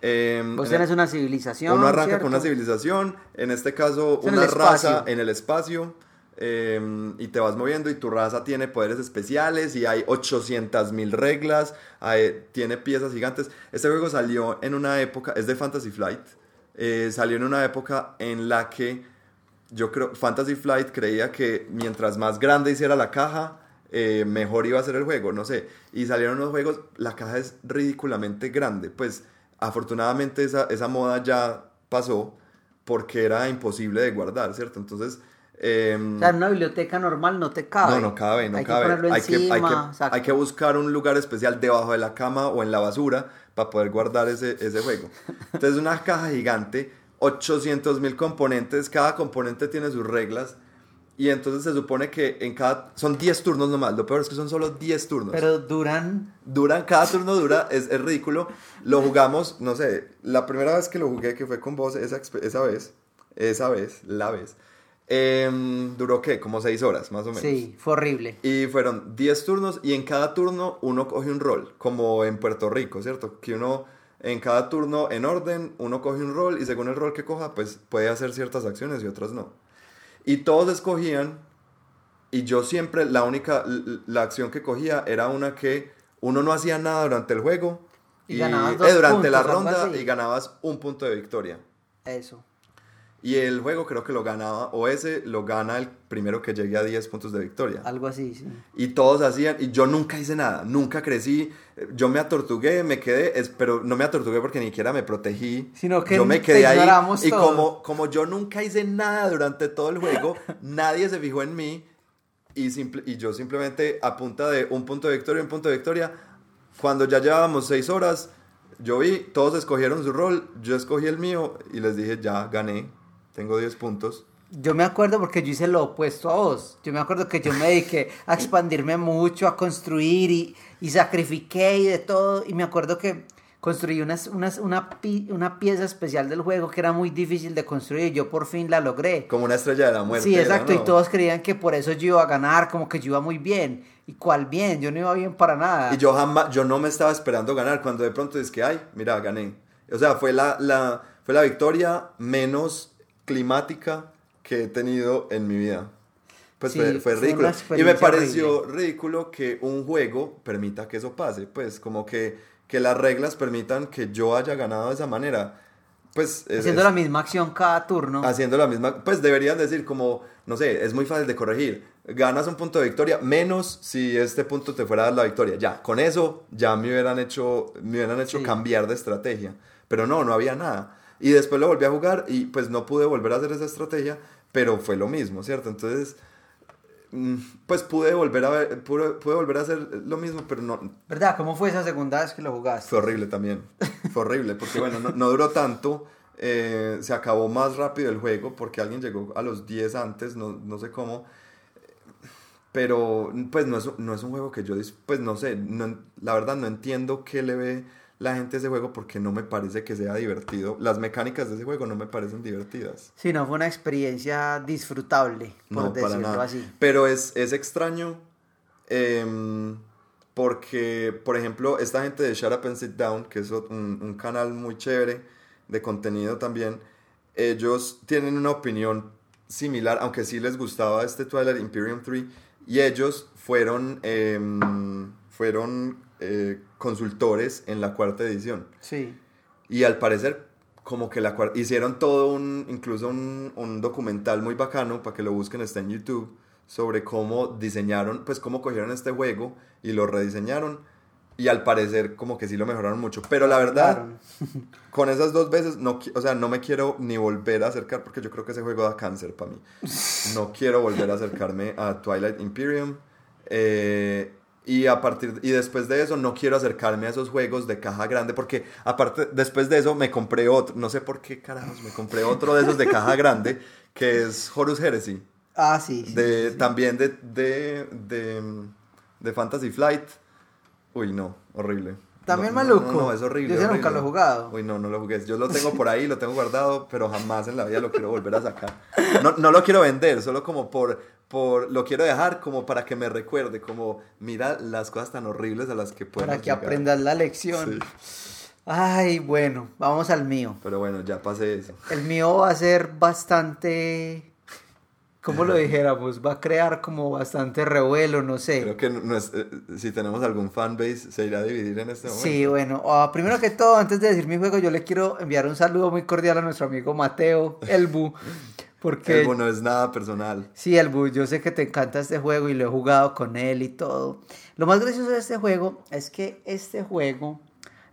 Em, Vos el- tenés una civilización. uno arranca ¿cierto? con una civilización, en este caso Es una raza espacio. en el espacio, eh, y te vas moviendo y tu raza tiene poderes especiales y hay 800 mil reglas, hay- tiene piezas gigantes. Este juego salió en una época, es de Fantasy Flight, eh, salió en una época en la que yo creo, Fantasy Flight creía que mientras más grande hiciera la caja, eh, mejor iba a ser el juego, no sé. Y salieron unos juegos, la caja es ridículamente grande. Pues afortunadamente esa, esa moda ya pasó porque era imposible de guardar, ¿cierto? Entonces... em, O sea, en una biblioteca normal no te cabe. no, no cabe, no hay cabe. Que ponerlo hay, que, hay que buscar un lugar especial debajo de la cama o en la basura para poder guardar ese, ese juego. Entonces, una caja gigante, 800 mil componentes, cada componente tiene sus reglas. Y entonces se supone que en cada. Son 10 turnos nomás. Lo peor es que son solo 10 turnos. Pero duran. Duran, cada turno dura, es, es ridículo. Lo jugamos, no sé, la primera vez que lo jugué, que fue con vos esa, esa vez, esa vez, la vez, em, duró qué, como 6 horas más o menos. Sí, fue horrible. Y fueron 10 turnos y en cada turno uno coge un rol, como en Puerto Rico, ¿cierto? Que uno en cada turno en orden, uno coge un rol y según el rol que coja, pues puede hacer ciertas acciones y otras no. Y todos escogían y yo siempre la única, la acción que cogía era una que uno no hacía nada durante el juego Y y, ganabas eh, durante la puntos, ronda y ganabas un punto de victoria. Eso. Y el juego creo que lo ganaba, o ese lo gana el primero que llegue a 10 puntos de victoria. Algo así, sí. Y todos hacían, y yo nunca hice nada, nunca crecí, eh, yo me atortugué, me quedé, es- pero no me atortugué porque ni siquiera me protegí. Sino que yo me quedé ahí ignoramos y todos. como, como yo nunca hice nada durante todo el juego, nadie se fijó en mí y, simple- y yo simplemente a punta de un punto de victoria, un punto de victoria, cuando ya llevábamos seis horas, yo vi, todos escogieron su rol, yo escogí el mío y les dije, ya gané, tengo 10 puntos. Yo me acuerdo porque yo hice lo opuesto a vos. Yo me acuerdo que yo me dediqué a expandirme mucho, a construir y, y sacrifiqué y de todo. Y me acuerdo que construí unas, unas, una, pi- una pieza especial del juego que era muy difícil de construir y yo por fin la logré. Como una estrella de la muerte. Sí, exacto. ¿no? Y todos creían que por eso yo iba a ganar, como que yo iba muy bien. ¿Y cuál bien? Yo no iba bien para nada. Y yo jamás, yo no me estaba esperando ganar cuando de pronto es que, ay, mira, gané. O sea, fue la, la, fue la victoria menos climática que he tenido en mi vida. Pues Sí, fue, fue ridículo. Y me pareció ridículo que un juego permita que eso pase. Pues como que, que las reglas permitan que yo haya ganado de esa manera. pues... es- Haciendo es- la misma acción cada turno. haciendo la misma, pues deberían decir como, no sé, es muy fácil de corregir. Ganas un punto de victoria, menos si este punto te fuera a dar la victoria. Ya, con eso ya me hubieran hecho, me hubieran hecho Sí. cambiar de estrategia. Pero no, no había nada. Y después lo volví a jugar y pues no pude volver a hacer esa estrategia, pero fue lo mismo, ¿cierto? Entonces, mm, pues pude volver a ver, pude, pude volver a hacer lo mismo, pero no, ¿Verdad? ¿Cómo fue esa segunda vez que lo jugaste? fue horrible también. Fue horrible, porque bueno, no, no duró tanto. eh, se acabó más rápido el juego porque alguien llegó a los 10 antes, no, no sé cómo. Pero pues no es, no es un juego que yo, pues no sé, no- la verdad no entiendo qué le ve la gente ese juego porque no me parece que sea divertido. Las mecánicas de ese juego no me parecen divertidas. Sí, no, fue una experiencia disfrutable, por No, para decirlo nada. así. Pero es, es extraño em, porque, por ejemplo, esta gente de Shut Up and Sit Down, que es un canal muy chévere de contenido también, ellos tienen una opinión similar, aunque sí les gustaba este Twilight Imperium 3, y ellos fueron, em, fueron eh, consultores en la cuarta edición. Sí. Y al parecer, como que la cuar- hicieron todo un, incluso un, un documental muy bacano, para que lo busquen, está en YouTube, sobre cómo diseñaron, pues cómo cogieron este juego y lo rediseñaron. Y al parecer, como que sí lo mejoraron mucho. Pero la verdad, Claro. con esas dos veces, no, o sea, no me quiero ni volver a acercar, porque yo creo que ese juego da cáncer para mí. No quiero volver a acercarme a Twilight Imperium. eh, y a partir y después de eso no quiero acercarme a esos juegos de caja grande porque aparte después de eso me compré otro, no sé por qué carajos, me compré otro de esos de caja grande que es Horus Heresy, Ah, sí. sí, de sí, también de de, de de Fantasy Flight. Uy, no, horrible. También No, maluco. No, no, es horrible. Yo sí nunca horrible. lo he jugado. Uy, no, no lo jugué. Yo lo tengo por ahí, lo tengo guardado, pero jamás en la vida lo quiero volver a sacar. No, no lo quiero vender, solo como por, por, lo quiero dejar como para que me recuerde, como mira las cosas tan horribles a las que puedo Para que aprendas la lección. Sí. Ay, bueno, vamos al mío. Pero bueno, ya pasé eso. El mío va a ser bastante. ¿Cómo lo dijéramos? Va a crear como bastante revuelo, no sé. Creo que no es- eh, si tenemos algún fanbase se irá a dividir en este momento. Sí, bueno, ah, primero que todo, antes de decir mi juego, yo le quiero enviar un saludo muy cordial a nuestro amigo Mateo, Elbu, porque... No es nada personal. Sí, Elbu, yo sé que te encanta este juego y lo he jugado con él y todo. Lo más gracioso de este juego es que este juego,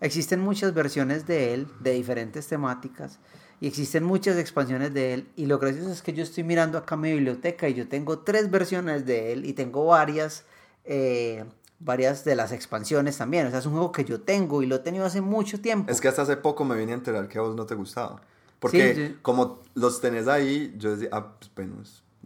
existen muchas versiones de él, de diferentes temáticas, y existen muchas expansiones de él, y lo gracioso es que yo estoy mirando acá mi biblioteca y yo tengo tres versiones de él y tengo varias, eh, varias de las expansiones también. O sea, es un juego que yo tengo y lo he tenido hace mucho tiempo. Es que hasta hace poco me vine a enterar que a vos no te gustaba. Porque Sí, sí. como los tenés ahí, yo decía, ah, pues bueno,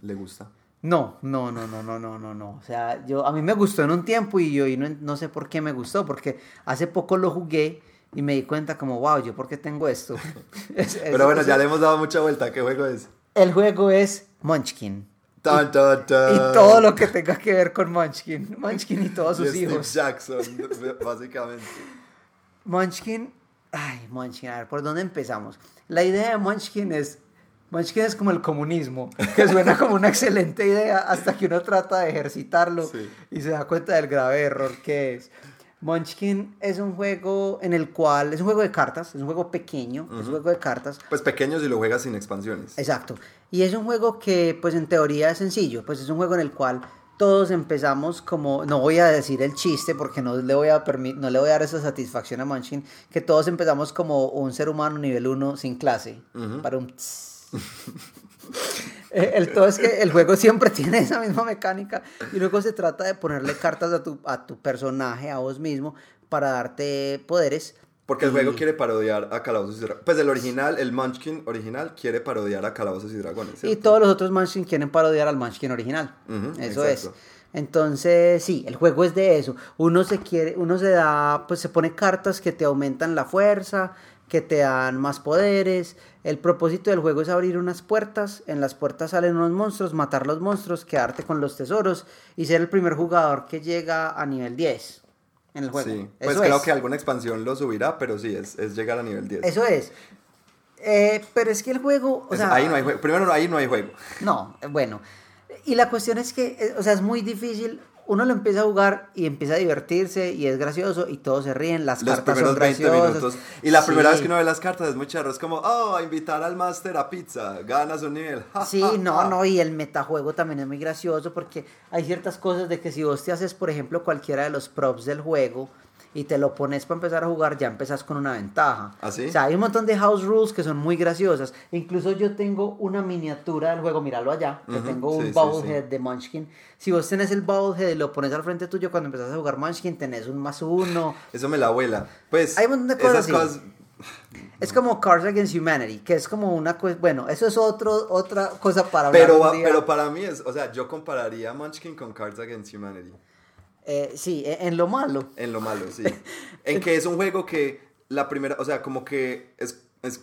le gusta. No, no, no, no, no, no, no, no. O sea, yo a mí me gustó en un tiempo y yo y no, no sé por qué me gustó, porque hace poco lo jugué y me di cuenta como, wow, yo por qué tengo esto. Es- es- Pero bueno, ya le hemos dado mucha vuelta. ¿Qué juego es? El juego es Munchkin. Tan, tan, tan. Y todo lo que tenga que ver con Munchkin. Munchkin y todos Y sus Steve hijos. Jackson, básicamente. Munchkin, ay, Munchkin, a ver, ¿por dónde empezamos? La idea de Munchkin es, Munchkin es como el comunismo, que suena como una excelente idea hasta que uno trata de ejercitarlo Sí. y se da cuenta del grave error que es. Munchkin es un juego en el cual, es un juego de cartas, es un juego pequeño, es un juego de cartas, Pues pequeño si lo juegas sin expansiones. Exacto. Y es un juego que, pues en teoría es sencillo, pues es un juego en el cual todos empezamos como, no voy a decir el chiste porque no le voy a no le voy a dar esa satisfacción a Munchkin, que todos empezamos como un ser humano nivel 1 sin clase, para un... Eh, el todo es que el juego siempre tiene esa misma mecánica y luego se trata de ponerle cartas a tu, a tu personaje, a vos mismo, para darte poderes. Porque el juego quiere parodiar a Calabozos y Dragones. Pues el original, el Munchkin original, quiere parodiar a Calabozos y Dragones. Y todos los otros Munchkin quieren parodiar al Munchkin original. Eso exacto. es. Entonces, sí, el juego es de eso. Uno se quiere, uno se da, pues se pone cartas que te aumentan la fuerza, que te dan más poderes. El propósito del juego es abrir unas puertas. En las puertas salen unos monstruos, matar los monstruos, quedarte con los tesoros y ser el primer jugador que llega a nivel 10 en el juego. Sí, pues Eso es. que alguna expansión lo subirá, pero sí, es, es llegar a nivel 10. Eso es. Eh, pero es que el juego, o Es- sea, ahí no hay juego. Primero, ahí no hay juego. No, eh, bueno. Y la cuestión es que, eh, o sea, es muy difícil uno lo empieza a jugar y empieza a divertirse y es gracioso y todos se ríen, las Los cartas son primeros 20 graciosas. minutos. Y la primera vez que uno ve las cartas es muy charro. Es como, oh, invitar al máster a pizza. Ganas un nivel. ja, Sí, ja, no, ja. no, y el metajuego también es muy gracioso porque hay ciertas cosas de que si vos te haces, por ejemplo, cualquiera de los props del juego y te lo pones para empezar a jugar, ya empezás con una ventaja. ¿Ah, sí? O sea, hay un montón de house rules que son muy graciosas. Incluso yo tengo una miniatura del juego, míralo allá, que Ujú, tengo un sí, sí, de Munchkin. Si vos tenés el Bubblehead y lo pones al frente tuyo cuando empezás a jugar Munchkin, tenés un más uno. Eso me la abuela. Pues, Hay un montón de cosas esas así. Es como Cards Against Humanity, que es como una cosa, bueno, eso es otro, otra cosa para hablar Pero, un día. pero para mí es, o sea, yo compararía Munchkin con Cards Against Humanity. Eh, sí, en en lo malo. En lo malo, sí. en que es un juego que la primera, o sea, como que es, es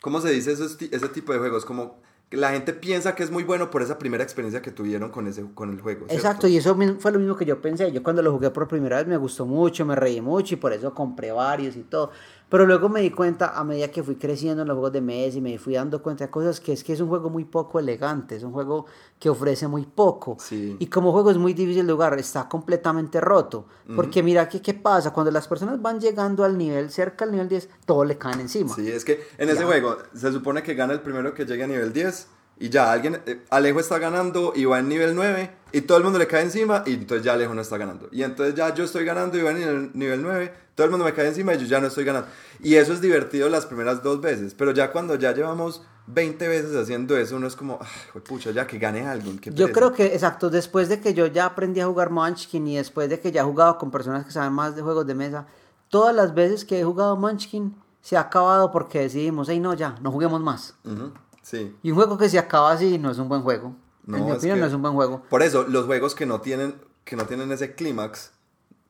¿cómo se dice esos ti- ese tipo de juegos? Como que la gente piensa que es muy bueno por esa primera experiencia que tuvieron con, ese, con el juego. ¿cierto? Exacto, y eso fue lo mismo que yo pensé. Yo cuando lo jugué por primera vez me gustó mucho, me reí mucho y por eso compré varios y todo. Pero luego me di cuenta, a medida que fui creciendo en los juegos de Messi, me fui dando cuenta de cosas que es que es un juego muy poco elegante, es un juego que ofrece muy poco. Sí. Y como juego es muy difícil de jugar, está completamente roto. Porque mira que, qué pasa, cuando las personas van llegando al nivel, cerca al nivel 10, todo le caen encima. Sí, es que en ese juego se supone que gana el primero que llegue a nivel 10 y ya alguien, eh, Alejo está ganando y va en nivel 9 y todo el mundo le cae encima y entonces ya Alejo no está ganando. Y entonces ya yo estoy ganando y va en nivel, nivel 9, todo el mundo me cae encima y yo ya no estoy ganando. Y eso es divertido las primeras dos veces, pero ya cuando ya llevamos 20 veces haciendo eso, uno es como, ay, pucha, ya que gane alguien. qué Yo pereza". creo que, exacto, después de que yo ya aprendí a jugar Munchkin y después de que ya he jugado con personas que saben más de juegos de mesa, todas las veces que he jugado Munchkin se ha acabado porque decidimos, hey, no, ya, no juguemos más. Ujú, Sí. Y un juego que se acaba así no es un buen juego. No, en mi opinión, que- no es un buen juego. Por eso, los juegos que no tienen, que no tienen ese clímax,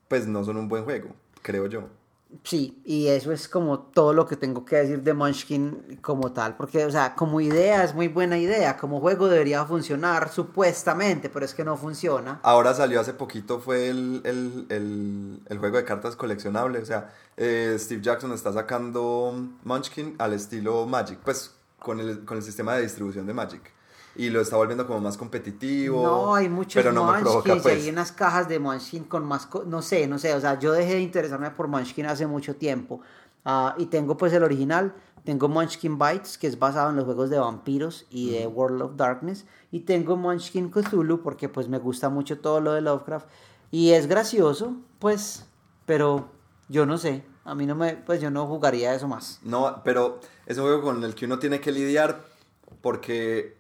pues no son un buen juego, creo yo. Sí, y eso es como todo lo que tengo que decir de Munchkin como tal, porque, o sea, como idea es muy buena idea, como juego debería funcionar supuestamente, pero es que no funciona. Ahora salió hace poquito, fue el, el, el, el juego de cartas coleccionables. O sea, eh, Steve Jackson está sacando Munchkin al estilo Magic, pues con el, con el sistema de distribución de Magic. Y lo está volviendo como más competitivo. No, hay muchos Pero no Munchkins, pues. hay unas cajas de Munchkin con más, no sé, no sé, o sea, yo dejé de interesarme por Munchkin hace mucho tiempo. Ah, y tengo pues el original, tengo Munchkin Bites, que es basado en los juegos de vampiros y de World of Darkness, y tengo Munchkin Cthulhu, porque pues me gusta mucho todo lo de Lovecraft, y es gracioso, pues, pero yo no sé, a mí no me, pues yo no jugaría eso más. No, pero es un juego con el que uno tiene que lidiar porque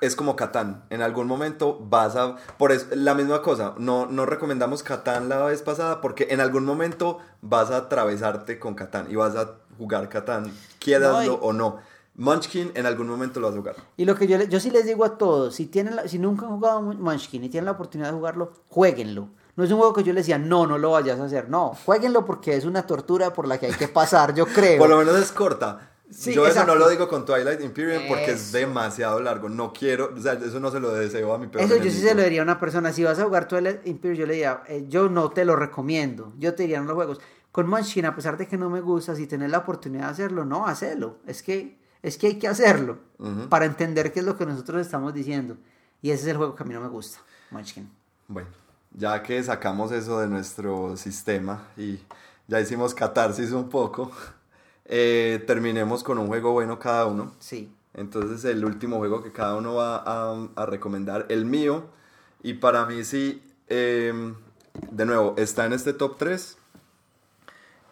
es como Catán. En algún momento vas a... Por eso, la misma cosa, no, no recomendamos Catán la vez pasada porque en algún momento vas a atravesarte con Catán y vas a jugar Catán, quieras No, y- o no. Munchkin en algún momento lo vas a jugar. Y lo que yo, yo sí les digo a todos, si, tienen la- si nunca han jugado Mun- Munchkin y tienen la oportunidad de jugarlo, jueguenlo. No es un juego que yo les decía, no, no lo vayas a hacer. No, jueguenlo porque es una tortura por la que hay que pasar, yo creo. Por lo menos es corta. Sí, Yo eso exacto. no lo digo con Twilight Imperium porque es Eso. demasiado largo. No quiero, o sea, eso no se lo deseo a mi peor Eso yo sí se lo diría a una persona. Si vas a jugar Twilight Imperium, yo le diría, eh, yo no te lo recomiendo. Yo te diría, no los juegos. Con Munchkin, a pesar de que no me gusta, si tenés la oportunidad de hacerlo, no, hacelo. Es que, es que hay que hacerlo Ujú. para entender qué es lo que nosotros estamos diciendo. Y ese es el juego que a mí no me gusta, Munchkin. Bueno, ya que sacamos eso de nuestro sistema y ya hicimos catarsis un poco, eh, terminemos con un juego bueno cada uno. Sí. Entonces el último juego que cada uno va a, a recomendar, el mío, y para mí sí, eh, de nuevo, está en este top 3.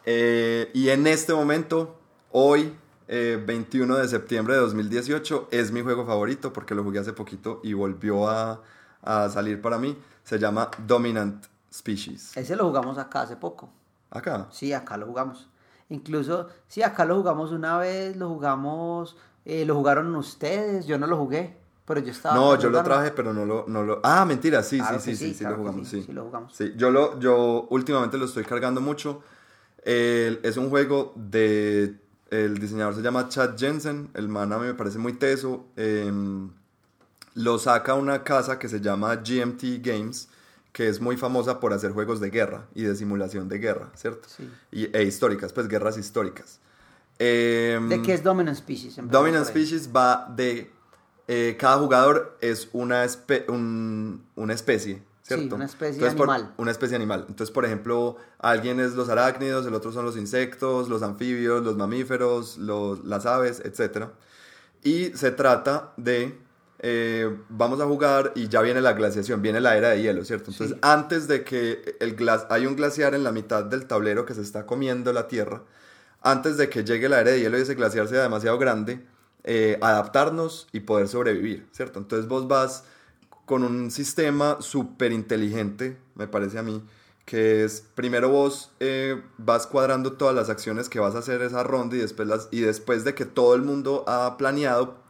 Eh, y en este momento, hoy, eh, 21 de septiembre de 2018, es mi juego favorito porque lo jugué hace poquito y volvió a, a salir para mí. Se llama Dominant Species. Ese lo jugamos acá hace poco. Acá. Sí, acá lo jugamos. Incluso, sí, acá lo jugamos una vez, lo jugamos, eh, lo jugaron ustedes, yo no lo jugué, pero yo estaba... No, yo lo traje, pero no lo, no lo... Ah, mentira, sí, Claro sí, sí, sí, sí, lo jugamos, sí, sí. lo jugamos. Sí, yo, lo, yo últimamente lo estoy cargando mucho. Es un juego de... El diseñador se llama Chad Jensen, el man a mí me parece muy teso. em, lo saca una casa que se llama GMT Games, que es muy famosa por hacer juegos de guerra y de simulación de guerra, ¿cierto? Sí. Y, e históricas, pues guerras históricas. Em, ¿De qué es Dominant Species? Dominant. Species va de... eh, cada jugador es una, espe- un- una especie. ¿cierto? Sí, una especie Entonces, por- animal. una especie animal. Entonces, por ejemplo, alguien es los arácnidos, el otro son los insectos, los anfibios, los mamíferos, los, las aves, etc. Y se trata de, eh, vamos a jugar y ya viene la glaciación, viene la era de hielo, ¿cierto? Entonces, Sí. antes de que el glas hay un glaciar en la mitad del tablero que se está comiendo la Tierra, antes de que llegue la era de hielo y ese glaciar sea demasiado grande, eh, adaptarnos y poder sobrevivir, ¿cierto? Entonces vos vas con un sistema súper inteligente, me parece a mí, que es, primero vos eh, vas cuadrando todas las acciones que vas a hacer esa ronda y después, las, y después de que todo el mundo ha planeado,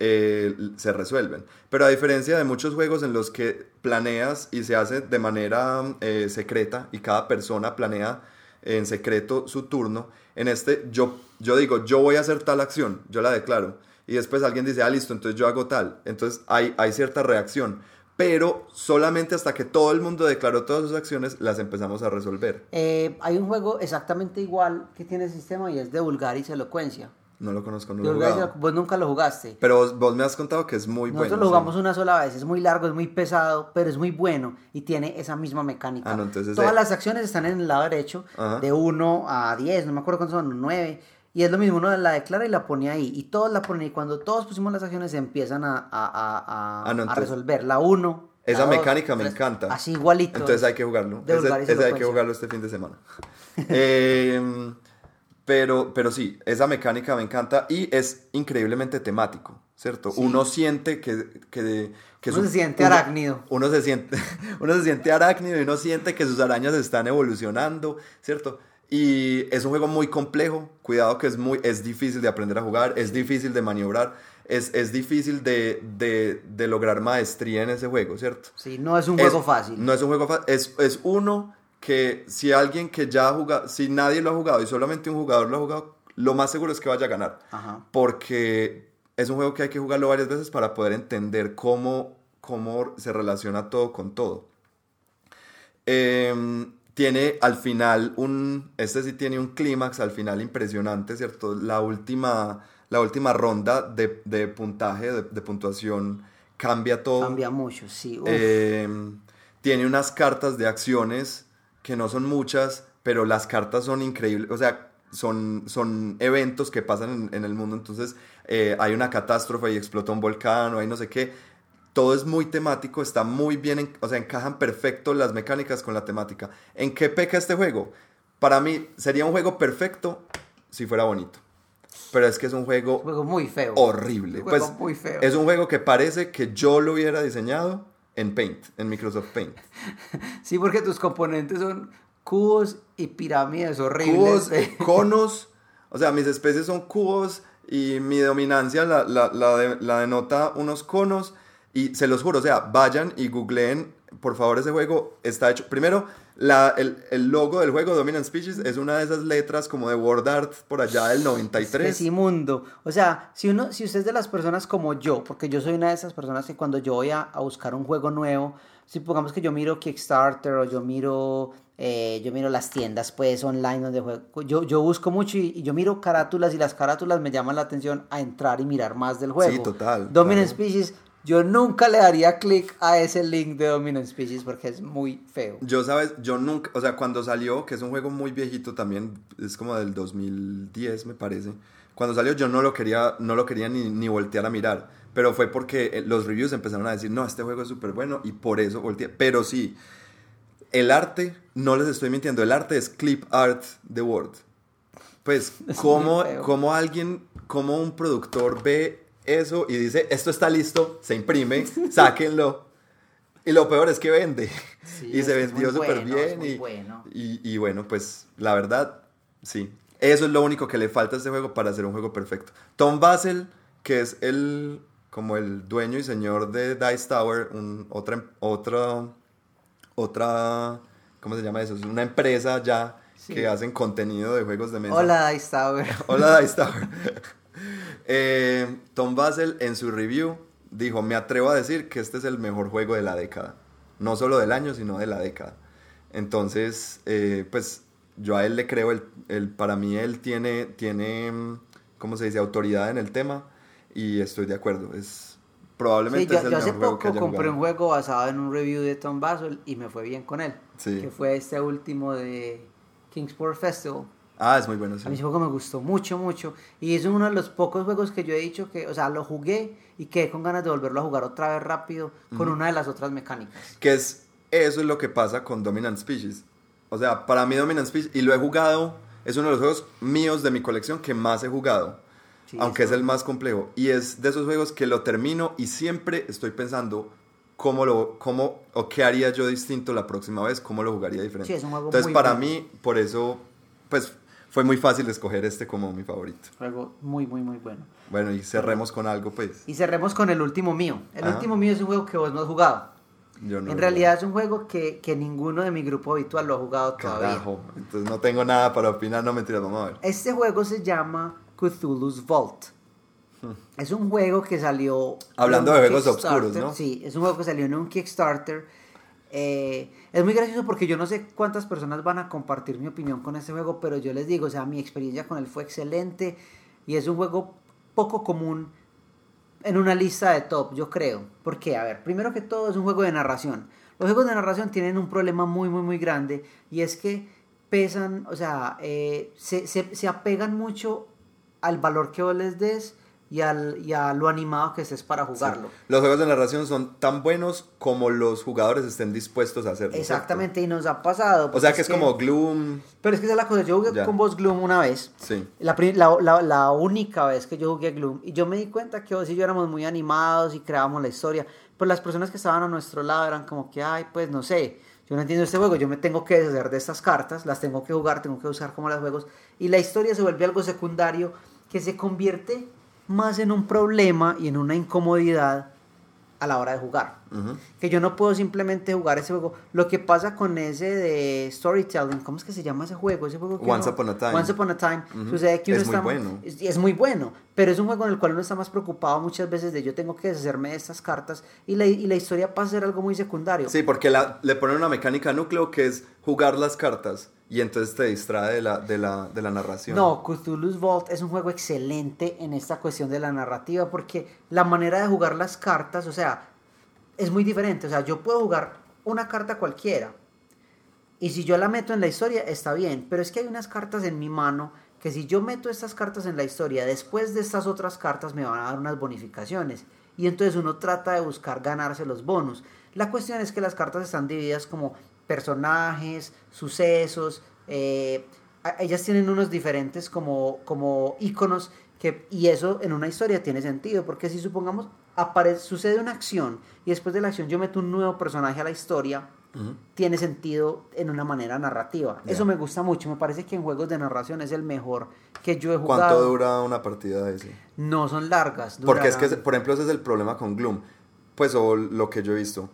eh, se resuelven. Pero a diferencia de muchos juegos en los que planeas y se hace de manera eh, secreta y cada persona planea en secreto su turno, en este yo, yo digo, yo voy a hacer tal acción, yo la declaro. Y después alguien dice, ah, listo, entonces yo hago tal. Entonces hay, hay cierta reacción. Pero solamente hasta que todo el mundo declaró todas sus acciones, las empezamos a resolver. Eh, hay un juego exactamente igual que tiene el sistema y es de Vulgaris Elocuencia. No lo conozco, no lo he vos nunca lo jugaste. Pero vos, vos me has contado que es muy Nosotros bueno. lo sí. jugamos una sola vez, es muy largo, es muy pesado, pero es muy bueno y tiene esa misma mecánica. Ah, no, entonces Todas de- las acciones están en el lado derecho, Ajá. de 1 a 10, no me acuerdo cuántos son, 9. Y es lo mismo, uno la declara y la pone ahí. Y todos la ponen y cuando todos pusimos las acciones se empiezan a, a, a- a- Ah, no, a entonces- resolver. La 1. Esa mecánica me encanta. Así igualito. Entonces hay que jugarlo. Ese, ese hay que jugarlo este fin de semana. Em, pero, pero sí, esa mecánica me encanta y es increíblemente temático, ¿cierto? Uno siente que... que, que Uno se siente uno- arácnido. Uno se siente, uno se siente arácnido y uno siente que sus arañas están evolucionando, ¿cierto? Y es un juego muy complejo, cuidado que es, muy, es difícil de aprender a jugar, es difícil de maniobrar, es, es difícil de, de, de lograr maestría en ese juego, ¿cierto? Sí, no es un Es- juego fácil. No es un juego fácil. Es, es uno que si alguien que ya ha jugado, si nadie lo ha jugado y solamente un jugador lo ha jugado, lo más seguro es que vaya a ganar. Ajá. Porque es un juego que hay que jugarlo varias veces para poder entender cómo, cómo se relaciona todo con todo. Em, tiene al final un, este sí tiene un clímax al final impresionante, ¿cierto? La última, la última ronda de, de puntaje, de, de puntuación, cambia todo. Cambia mucho, sí. Eh, tiene unas cartas de acciones que no son muchas, pero las cartas son increíbles. O sea, son, son eventos que pasan en, en el mundo. Entonces, eh, hay una catástrofe y explota un volcán o hay no sé qué. Todo es muy temático, está muy bien, en- o sea, encajan perfecto las mecánicas con la temática. ¿En qué peca este juego? Para mí sería un juego perfecto si fuera bonito. Pero es que es un juego un juego muy feo. horrible. Un juego Pues, muy feo. Es un juego que parece que yo lo hubiera diseñado en Paint, en Microsoft Paint. Sí, porque tus componentes son cubos y pirámides horribles. Cubos, conos, o sea, mis especies son cubos y mi dominancia la, la, la, de- la denota unos conos. Y se los juro, o sea, vayan y googleen, por favor, ese juego está hecho. Primero, la, el, el logo del juego, Dominant Species, es una de esas letras como de Word Art por allá del 93. Es inmundo. O sea, si uno, si usted es de las personas como yo, porque yo soy una de esas personas que cuando yo voy a, a buscar un juego nuevo, si pongamos que yo miro Kickstarter o yo miro, eh, yo miro las tiendas pues online donde juego, yo, yo busco mucho y, y yo miro carátulas y las carátulas me llaman la atención a entrar y mirar más del juego. Sí, total, Dominant claro. Species, yo nunca le daría clic a ese link de Dominant Species porque es muy feo. Yo, sabes, yo nunca, o sea, cuando salió, que es un juego muy viejito también, es como del 2010 me parece, cuando salió yo no lo quería, no lo quería ni, ni voltear a mirar, pero fue porque eh, los reviews empezaron a decir, no, este juego es súper bueno y por eso volteé, pero sí, el arte, no les estoy mintiendo, el arte es clip art de Word. Pues, Es ¿cómo, cómo alguien, cómo un productor ve eso y dice, esto está listo, se imprime, sáquenlo. Y lo peor es que vende. Sí, y se vendió súper bueno, bien. y, bueno. y, y bueno, pues la verdad, sí. Eso es lo único que le falta a este juego para hacer un juego perfecto. Tom Basel, que es el como el dueño y señor de Dice Tower, un- otra, em- otra, otra, ¿cómo se llama eso? Es una empresa ya Sí. que hacen contenido de juegos de mesa. Hola, Dice Tower. Hola Dice Tower. Eh, Tom Basel en su review dijo, me atrevo a decir que este es el mejor juego de la década. No solo del año, sino de la década. Entonces, eh, pues yo a él le creo, el, el- para mí él tiene, tiene, mm, ¿cómo se dice?, autoridad en el tema y estoy de acuerdo. Es probablemente Sí, yo, el yo hace mejor juego que poco compré un juego basado en un review de Tom Basel y me fue bien con él. Sí. Que fue este último de Kingsport Festival. Ah, es muy bueno, sí. A mí ese juego me gustó mucho, mucho. Y es uno de los pocos juegos que yo he dicho que, o sea, lo jugué y quedé con ganas de volverlo a jugar otra vez rápido con una de las otras mecánicas. Que es, eso es lo que pasa con Dominant Species. O sea, para mí Dominant Species, y lo he jugado, es uno de los juegos míos de mi colección que más he jugado. Sí, aunque es eso- el más complejo. Y es de esos juegos que lo termino y siempre estoy pensando cómo lo, cómo, o qué haría yo distinto la próxima vez, cómo lo jugaría diferente. Sí, es un juego Entonces, muy para bueno. mí, por eso, pues, fue muy fácil escoger este como mi favorito. Juego muy, muy, muy bueno. Bueno, y cerremos con algo, pues. Y cerremos con el último mío. El Ajá. último mío es un juego que vos no has jugado. Yo no en realidad es un juego que, que ninguno de mi grupo habitual lo ha jugado todavía. Carajo. Entonces no tengo nada para opinar, no mentiras, vamos a ver. Este juego se llama Cthulhu's Vault. Es un juego que salió. Hmm. Hablando de juegos obscuros, Kickstarter. ¿no? Sí, es un juego que salió en un Kickstarter. Eh, es muy gracioso porque yo no sé cuántas personas van a compartir mi opinión con este juego, pero yo les digo, o sea, mi experiencia con él fue excelente y es un juego poco común en una lista de top, yo creo. Porque, a ver, primero que todo es un juego de narración. Los juegos de narración tienen un problema muy, muy, muy grande y es que pesan, o sea, eh, se, se, se apegan mucho al valor que vos les des y, al, y a lo animado que estés para jugarlo. Sí. Los juegos de narración son tan buenos como los jugadores estén dispuestos a hacerlo. ¿cierto? Exactamente, y nos ha pasado. O sea que es como Gloom. Pero es que esa es la cosa, yo jugué Ya. con vos Gloom una vez. Sí. La, la, la, la única vez que yo jugué Gloom y yo me di cuenta que vos y yo éramos muy animados y creábamos la historia, pues las personas que estaban a nuestro lado eran como que, ay, pues no sé, yo no entiendo este juego, yo me tengo que deshacer de estas cartas, las tengo que jugar, tengo que usar como las juegos y la historia se vuelve algo secundario que se convierte más en un problema y en una incomodidad a la hora de jugar. Que yo no puedo simplemente jugar ese juego. Lo que pasa con ese de storytelling, ¿cómo es que se llama ese juego? Ese juego que Once uno- Upon a Time. Once Upon a Time. Ujú. Sucede que uno Es muy está bueno. es, es muy bueno, pero es un juego en el cual uno está más preocupado muchas veces de yo tengo que deshacerme de estas cartas y la, y la historia pasa a ser algo muy secundario. Sí, porque la- le ponen una mecánica núcleo que es jugar las cartas y entonces te distrae de la, de la, de la narración. No, Cthulhu's Vault es un juego excelente en esta cuestión de la narrativa porque la manera de jugar las cartas, o sea, es muy diferente. O sea, yo puedo jugar una carta cualquiera y si yo la meto en la historia está bien, pero es que hay unas cartas en mi mano que si yo meto estas cartas en la historia, después de estas otras cartas me van a dar unas bonificaciones y entonces uno trata de buscar ganarse los bonus. La cuestión es que las cartas están divididas como personajes, sucesos, eh, ellas tienen unos diferentes como, como iconos que, y eso en una historia tiene sentido, porque si supongamos aparece, sucede una acción y después de la acción yo meto un nuevo personaje a la historia, tiene sentido en una manera narrativa. Eso me gusta mucho, me parece que en juegos de narración es el mejor que yo he jugado. ¿Cuánto dura una partida de ese? No son largas. Porque es que, por ejemplo, ese es el problema con Gloom. Pues, o lo que yo he visto.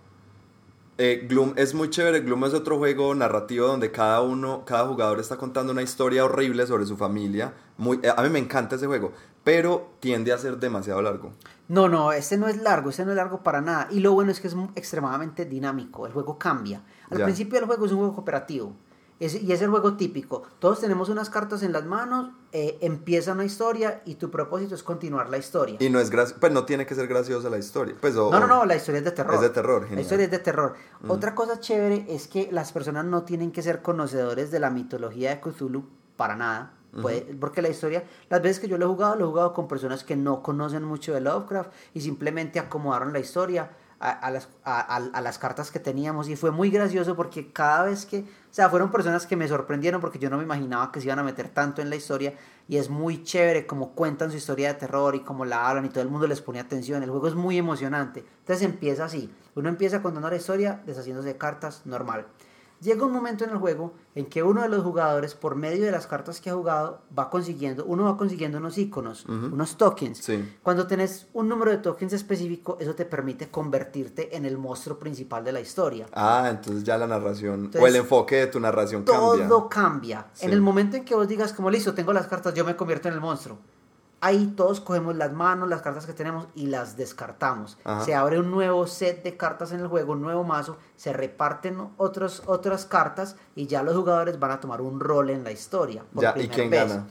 Eh, Gloom es muy chévere. Gloom es otro juego narrativo donde cada uno, cada jugador está contando una historia horrible sobre su familia. Muy, eh, a mí me encanta ese juego, pero tiende a ser demasiado largo. No, no, este no es largo, este no es largo para nada. Y lo bueno es que es extremadamente dinámico, el juego cambia. Al Ya. principio del juego es un juego cooperativo. Es- y es el juego típico. Todos tenemos unas cartas en las manos, eh, empieza una historia y tu propósito es continuar la historia. Y no es gracioso, pues no tiene que ser graciosa la historia. Pues, o- No, no, no, la historia es de terror. Es de terror, La genial. historia es de terror. Otra cosa chévere es que las personas no tienen que ser conocedores de la mitología de Cthulhu para nada. Puede- porque la historia, las veces que yo lo he jugado, lo he jugado con personas que no conocen mucho de Lovecraft y simplemente acomodaron la historia a, a las, a, las cartas que teníamos y fue muy gracioso porque cada vez que, o sea, fueron personas que me sorprendieron porque yo no me imaginaba que se iban a meter tanto en la historia y es muy chévere como cuentan su historia de terror y cómo la hablan y todo el mundo les pone atención, el juego es muy emocionante, entonces empieza así, uno empieza contando la historia deshaciéndose de cartas normal. Llega un momento en el juego en que uno de los jugadores, por medio de las cartas que ha jugado, va consiguiendo, uno va consiguiendo unos iconos, Ujú. unos tokens. Sí. Cuando tenés un número de tokens específico, eso te permite convertirte en el monstruo principal de la historia. Ah, entonces ya la narración o el enfoque de tu narración cambia. Todo cambia. Sí. En el momento en que vos digas, como listo, tengo las cartas, yo me convierto en el monstruo. Ahí todos cogemos las manos, las cartas que tenemos y las descartamos. Ajá. Se abre un nuevo set de cartas en el juego, un nuevo mazo, se reparten otros, otras cartas y ya los jugadores van a tomar un rol en la historia. por Ya, ¿y quién vez. gana?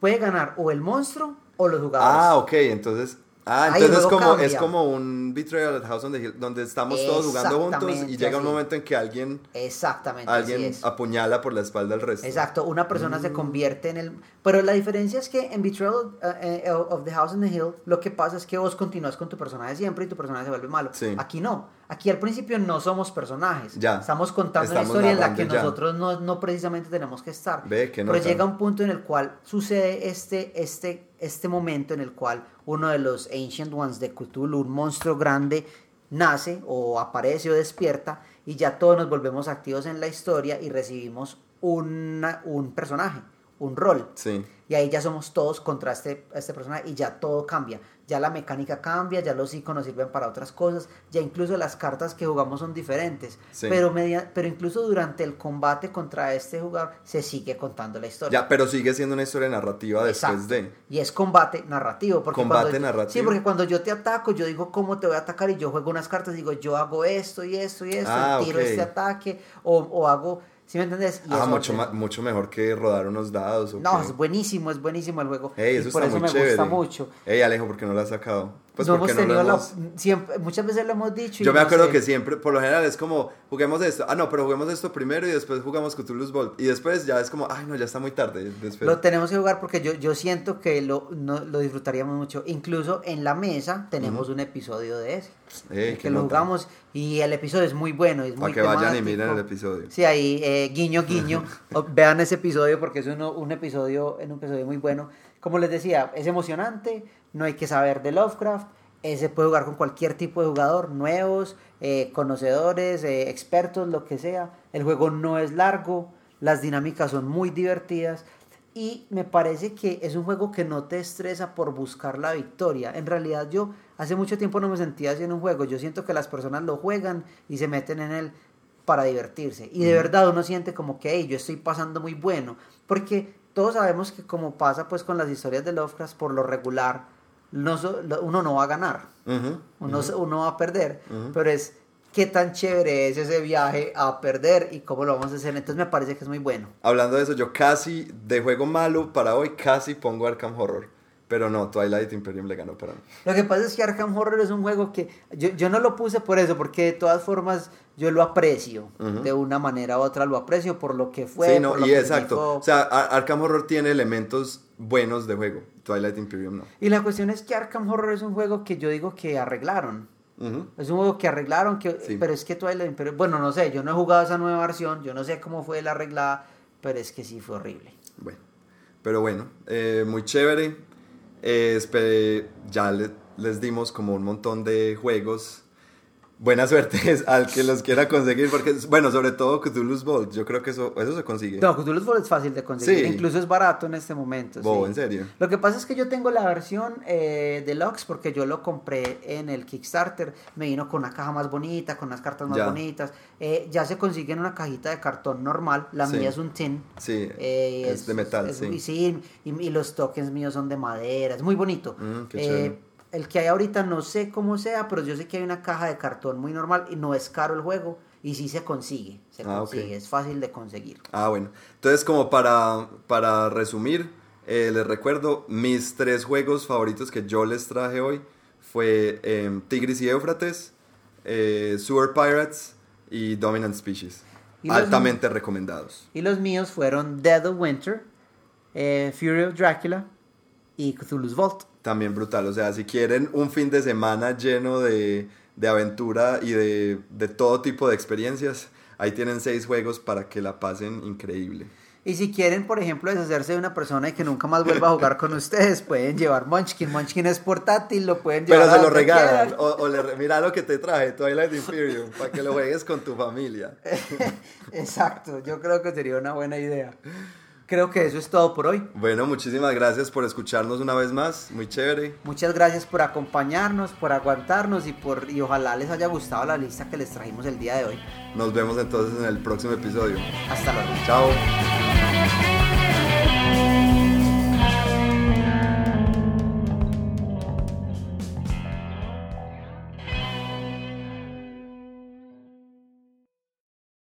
Puede ganar o el monstruo o los jugadores. Ah, ok, entonces, Ah, entonces es como, cambia. es como un Betrayal at House on the Hill, donde estamos todos jugando juntos y llega un momento en que alguien, Exactamente. alguien apuñala por la espalda al resto. Exacto, una persona Mm. se convierte en el... Pero la diferencia es que en Betrayal eh, eh, of the House on the Hill lo que pasa es que vos continúas con tu personaje siempre y tu personaje se vuelve malo. Sí. Aquí no, aquí al principio no somos personajes. Ya. Estamos contando Estamos una historia en la que ya. nosotros no, no precisamente tenemos que estar. Ve, Pero llega un punto en el cual sucede este, este, este momento en el cual uno de los Ancient Ones de Cthulhu, un monstruo grande, nace o aparece o despierta y ya todos nos volvemos activos en la historia y recibimos una- un personaje, un rol. Sí. Y ahí ya somos todos contra este, este personaje y ya todo cambia. Ya la mecánica cambia, ya los iconos sirven para otras cosas, ya incluso las cartas que jugamos son diferentes. Sí. Pero, media, pero incluso durante el combate contra este jugador se sigue contando la historia. Ya, pero sigue siendo una historia narrativa después Exacto. de. Y es combate narrativo. Porque Combate narrativo. Sí, porque cuando yo te ataco, yo digo cómo te voy a atacar y yo juego unas cartas digo yo hago esto y esto y esto, Ah, tiro este ataque o, o hago, ¿sí me entendés? Y Ah, eso mucho, mucho mejor que rodar unos dados. ¿o No, es buenísimo, es buenísimo el juego. Ey, y eso por está eso muy me chévere. gusta mucho. Ey, Alejo, ¿por qué no lo has sacado? Pues no porque hemos no lo tenido hemos... la... Siempre, muchas veces lo hemos dicho. Yo me no acuerdo sé. que siempre, por lo general es como, juguemos esto. Ah, no, pero juguemos esto primero y después jugamos Cthulhu's Vault. Y después ya es como, ay, no, ya está muy tarde. Después... Lo tenemos que jugar porque yo, yo siento que lo, no- lo disfrutaríamos mucho. Incluso en la mesa tenemos un episodio de ese. Ey, que lo nota. jugamos y el episodio es muy bueno. Es Para muy que vayan y miren el episodio. Sí, ahí, eh, guiño, guiño. Vean ese episodio porque es uno, un episodio, en un episodio muy bueno. Como les decía, es emocionante, no hay que saber de Lovecraft. eh, se puede jugar con cualquier tipo de jugador, nuevos, eh, conocedores, eh, expertos, lo que sea. El juego no es largo, las dinámicas son muy divertidas. Y me parece que es un juego que no te estresa por buscar la victoria. En realidad yo hace mucho tiempo no me sentía así en un juego. Yo siento que las personas lo juegan y se meten en él para divertirse. Y de verdad uno siente como que, hey, yo estoy pasando muy bueno. Porque todos sabemos que como pasa pues con las historias de Lovecraft, por lo regular, no uno no va a ganar. Uno, se- uno va a perder. Pero es qué tan chévere es ese viaje a perder y cómo lo vamos a hacer. Entonces me parece que es muy bueno. Hablando de eso, yo casi, de juego malo para hoy, casi pongo Arkham Horror. Pero no, Twilight Imperium le ganó para mí. Lo que pasa es que Arkham Horror es un juego que yo, yo no lo puse por eso, porque de todas formas yo lo aprecio. Ujú. De una manera u otra lo aprecio por lo que fue. sí, no, por lo y que exacto. significó. O sea, Ar- Arkham Horror tiene elementos buenos de juego. Twilight Imperium no. Y la cuestión es que Arkham Horror es un juego que yo digo que arreglaron. Es un juego que arreglaron, que, Sí. pero es que Twilight Imperium, bueno, no sé, yo no he jugado esa nueva versión, yo no sé cómo fue la arreglada, pero es que sí fue horrible. Bueno, pero bueno, eh, muy chévere. Eh, ya le- les dimos como un montón de juegos. Buena suerte al que los quiera conseguir, porque, bueno, sobre todo Cthulhu's Vault, yo creo que eso, eso se consigue. No, Cthulhu's Vault es fácil de conseguir, Sí. incluso es barato en este momento. Sí. en serio. Lo que pasa es que yo tengo la versión eh, deluxe porque yo lo compré en el Kickstarter. Me vino con una caja más bonita, con unas cartas más Ya. bonitas. Eh, ya se consigue en una cajita de cartón normal. La Sí. mía es un tin. Sí, Eh, es, de metal, es sí. y, y los tokens míos son de madera. Es muy bonito. Mm, qué Eh. El que hay ahorita no sé cómo sea, pero yo sé que hay una caja de cartón muy normal y no es caro el juego. Y sí se consigue. Se Ah, consigue. Es fácil de conseguir. Ah, bueno. Entonces, como para, para resumir, eh, les recuerdo, mis tres juegos favoritos que yo les traje hoy fue em, Tigris y Éufrates, eh, Sewer Pirates y Dominant Species. ¿Y Altamente recomendados. Y los míos fueron Dead of Winter, eh, Fury of Dracula y Cthulhu's Vault. También brutal. O sea, si quieren un fin de semana lleno de, de aventura y de, de todo tipo de experiencias, ahí tienen seis juegos para que la pasen increíble. Y si quieren, por ejemplo, deshacerse de una persona y que nunca más vuelva a jugar con ustedes, pueden llevar Munchkin. Munchkin es portátil, lo pueden llevar. Pero se lo regalan. O, o le mira lo que te traje, Twilight Imperium, para que lo juegues con tu familia. Exacto, yo creo que sería una buena idea. Creo que eso es todo por hoy. Bueno, muchísimas gracias por escucharnos una vez más. Muy chévere. Muchas gracias por acompañarnos, por aguantarnos y por y ojalá les haya gustado la lista que les trajimos el día de hoy. Nos vemos entonces en el próximo episodio. Hasta luego. Chao.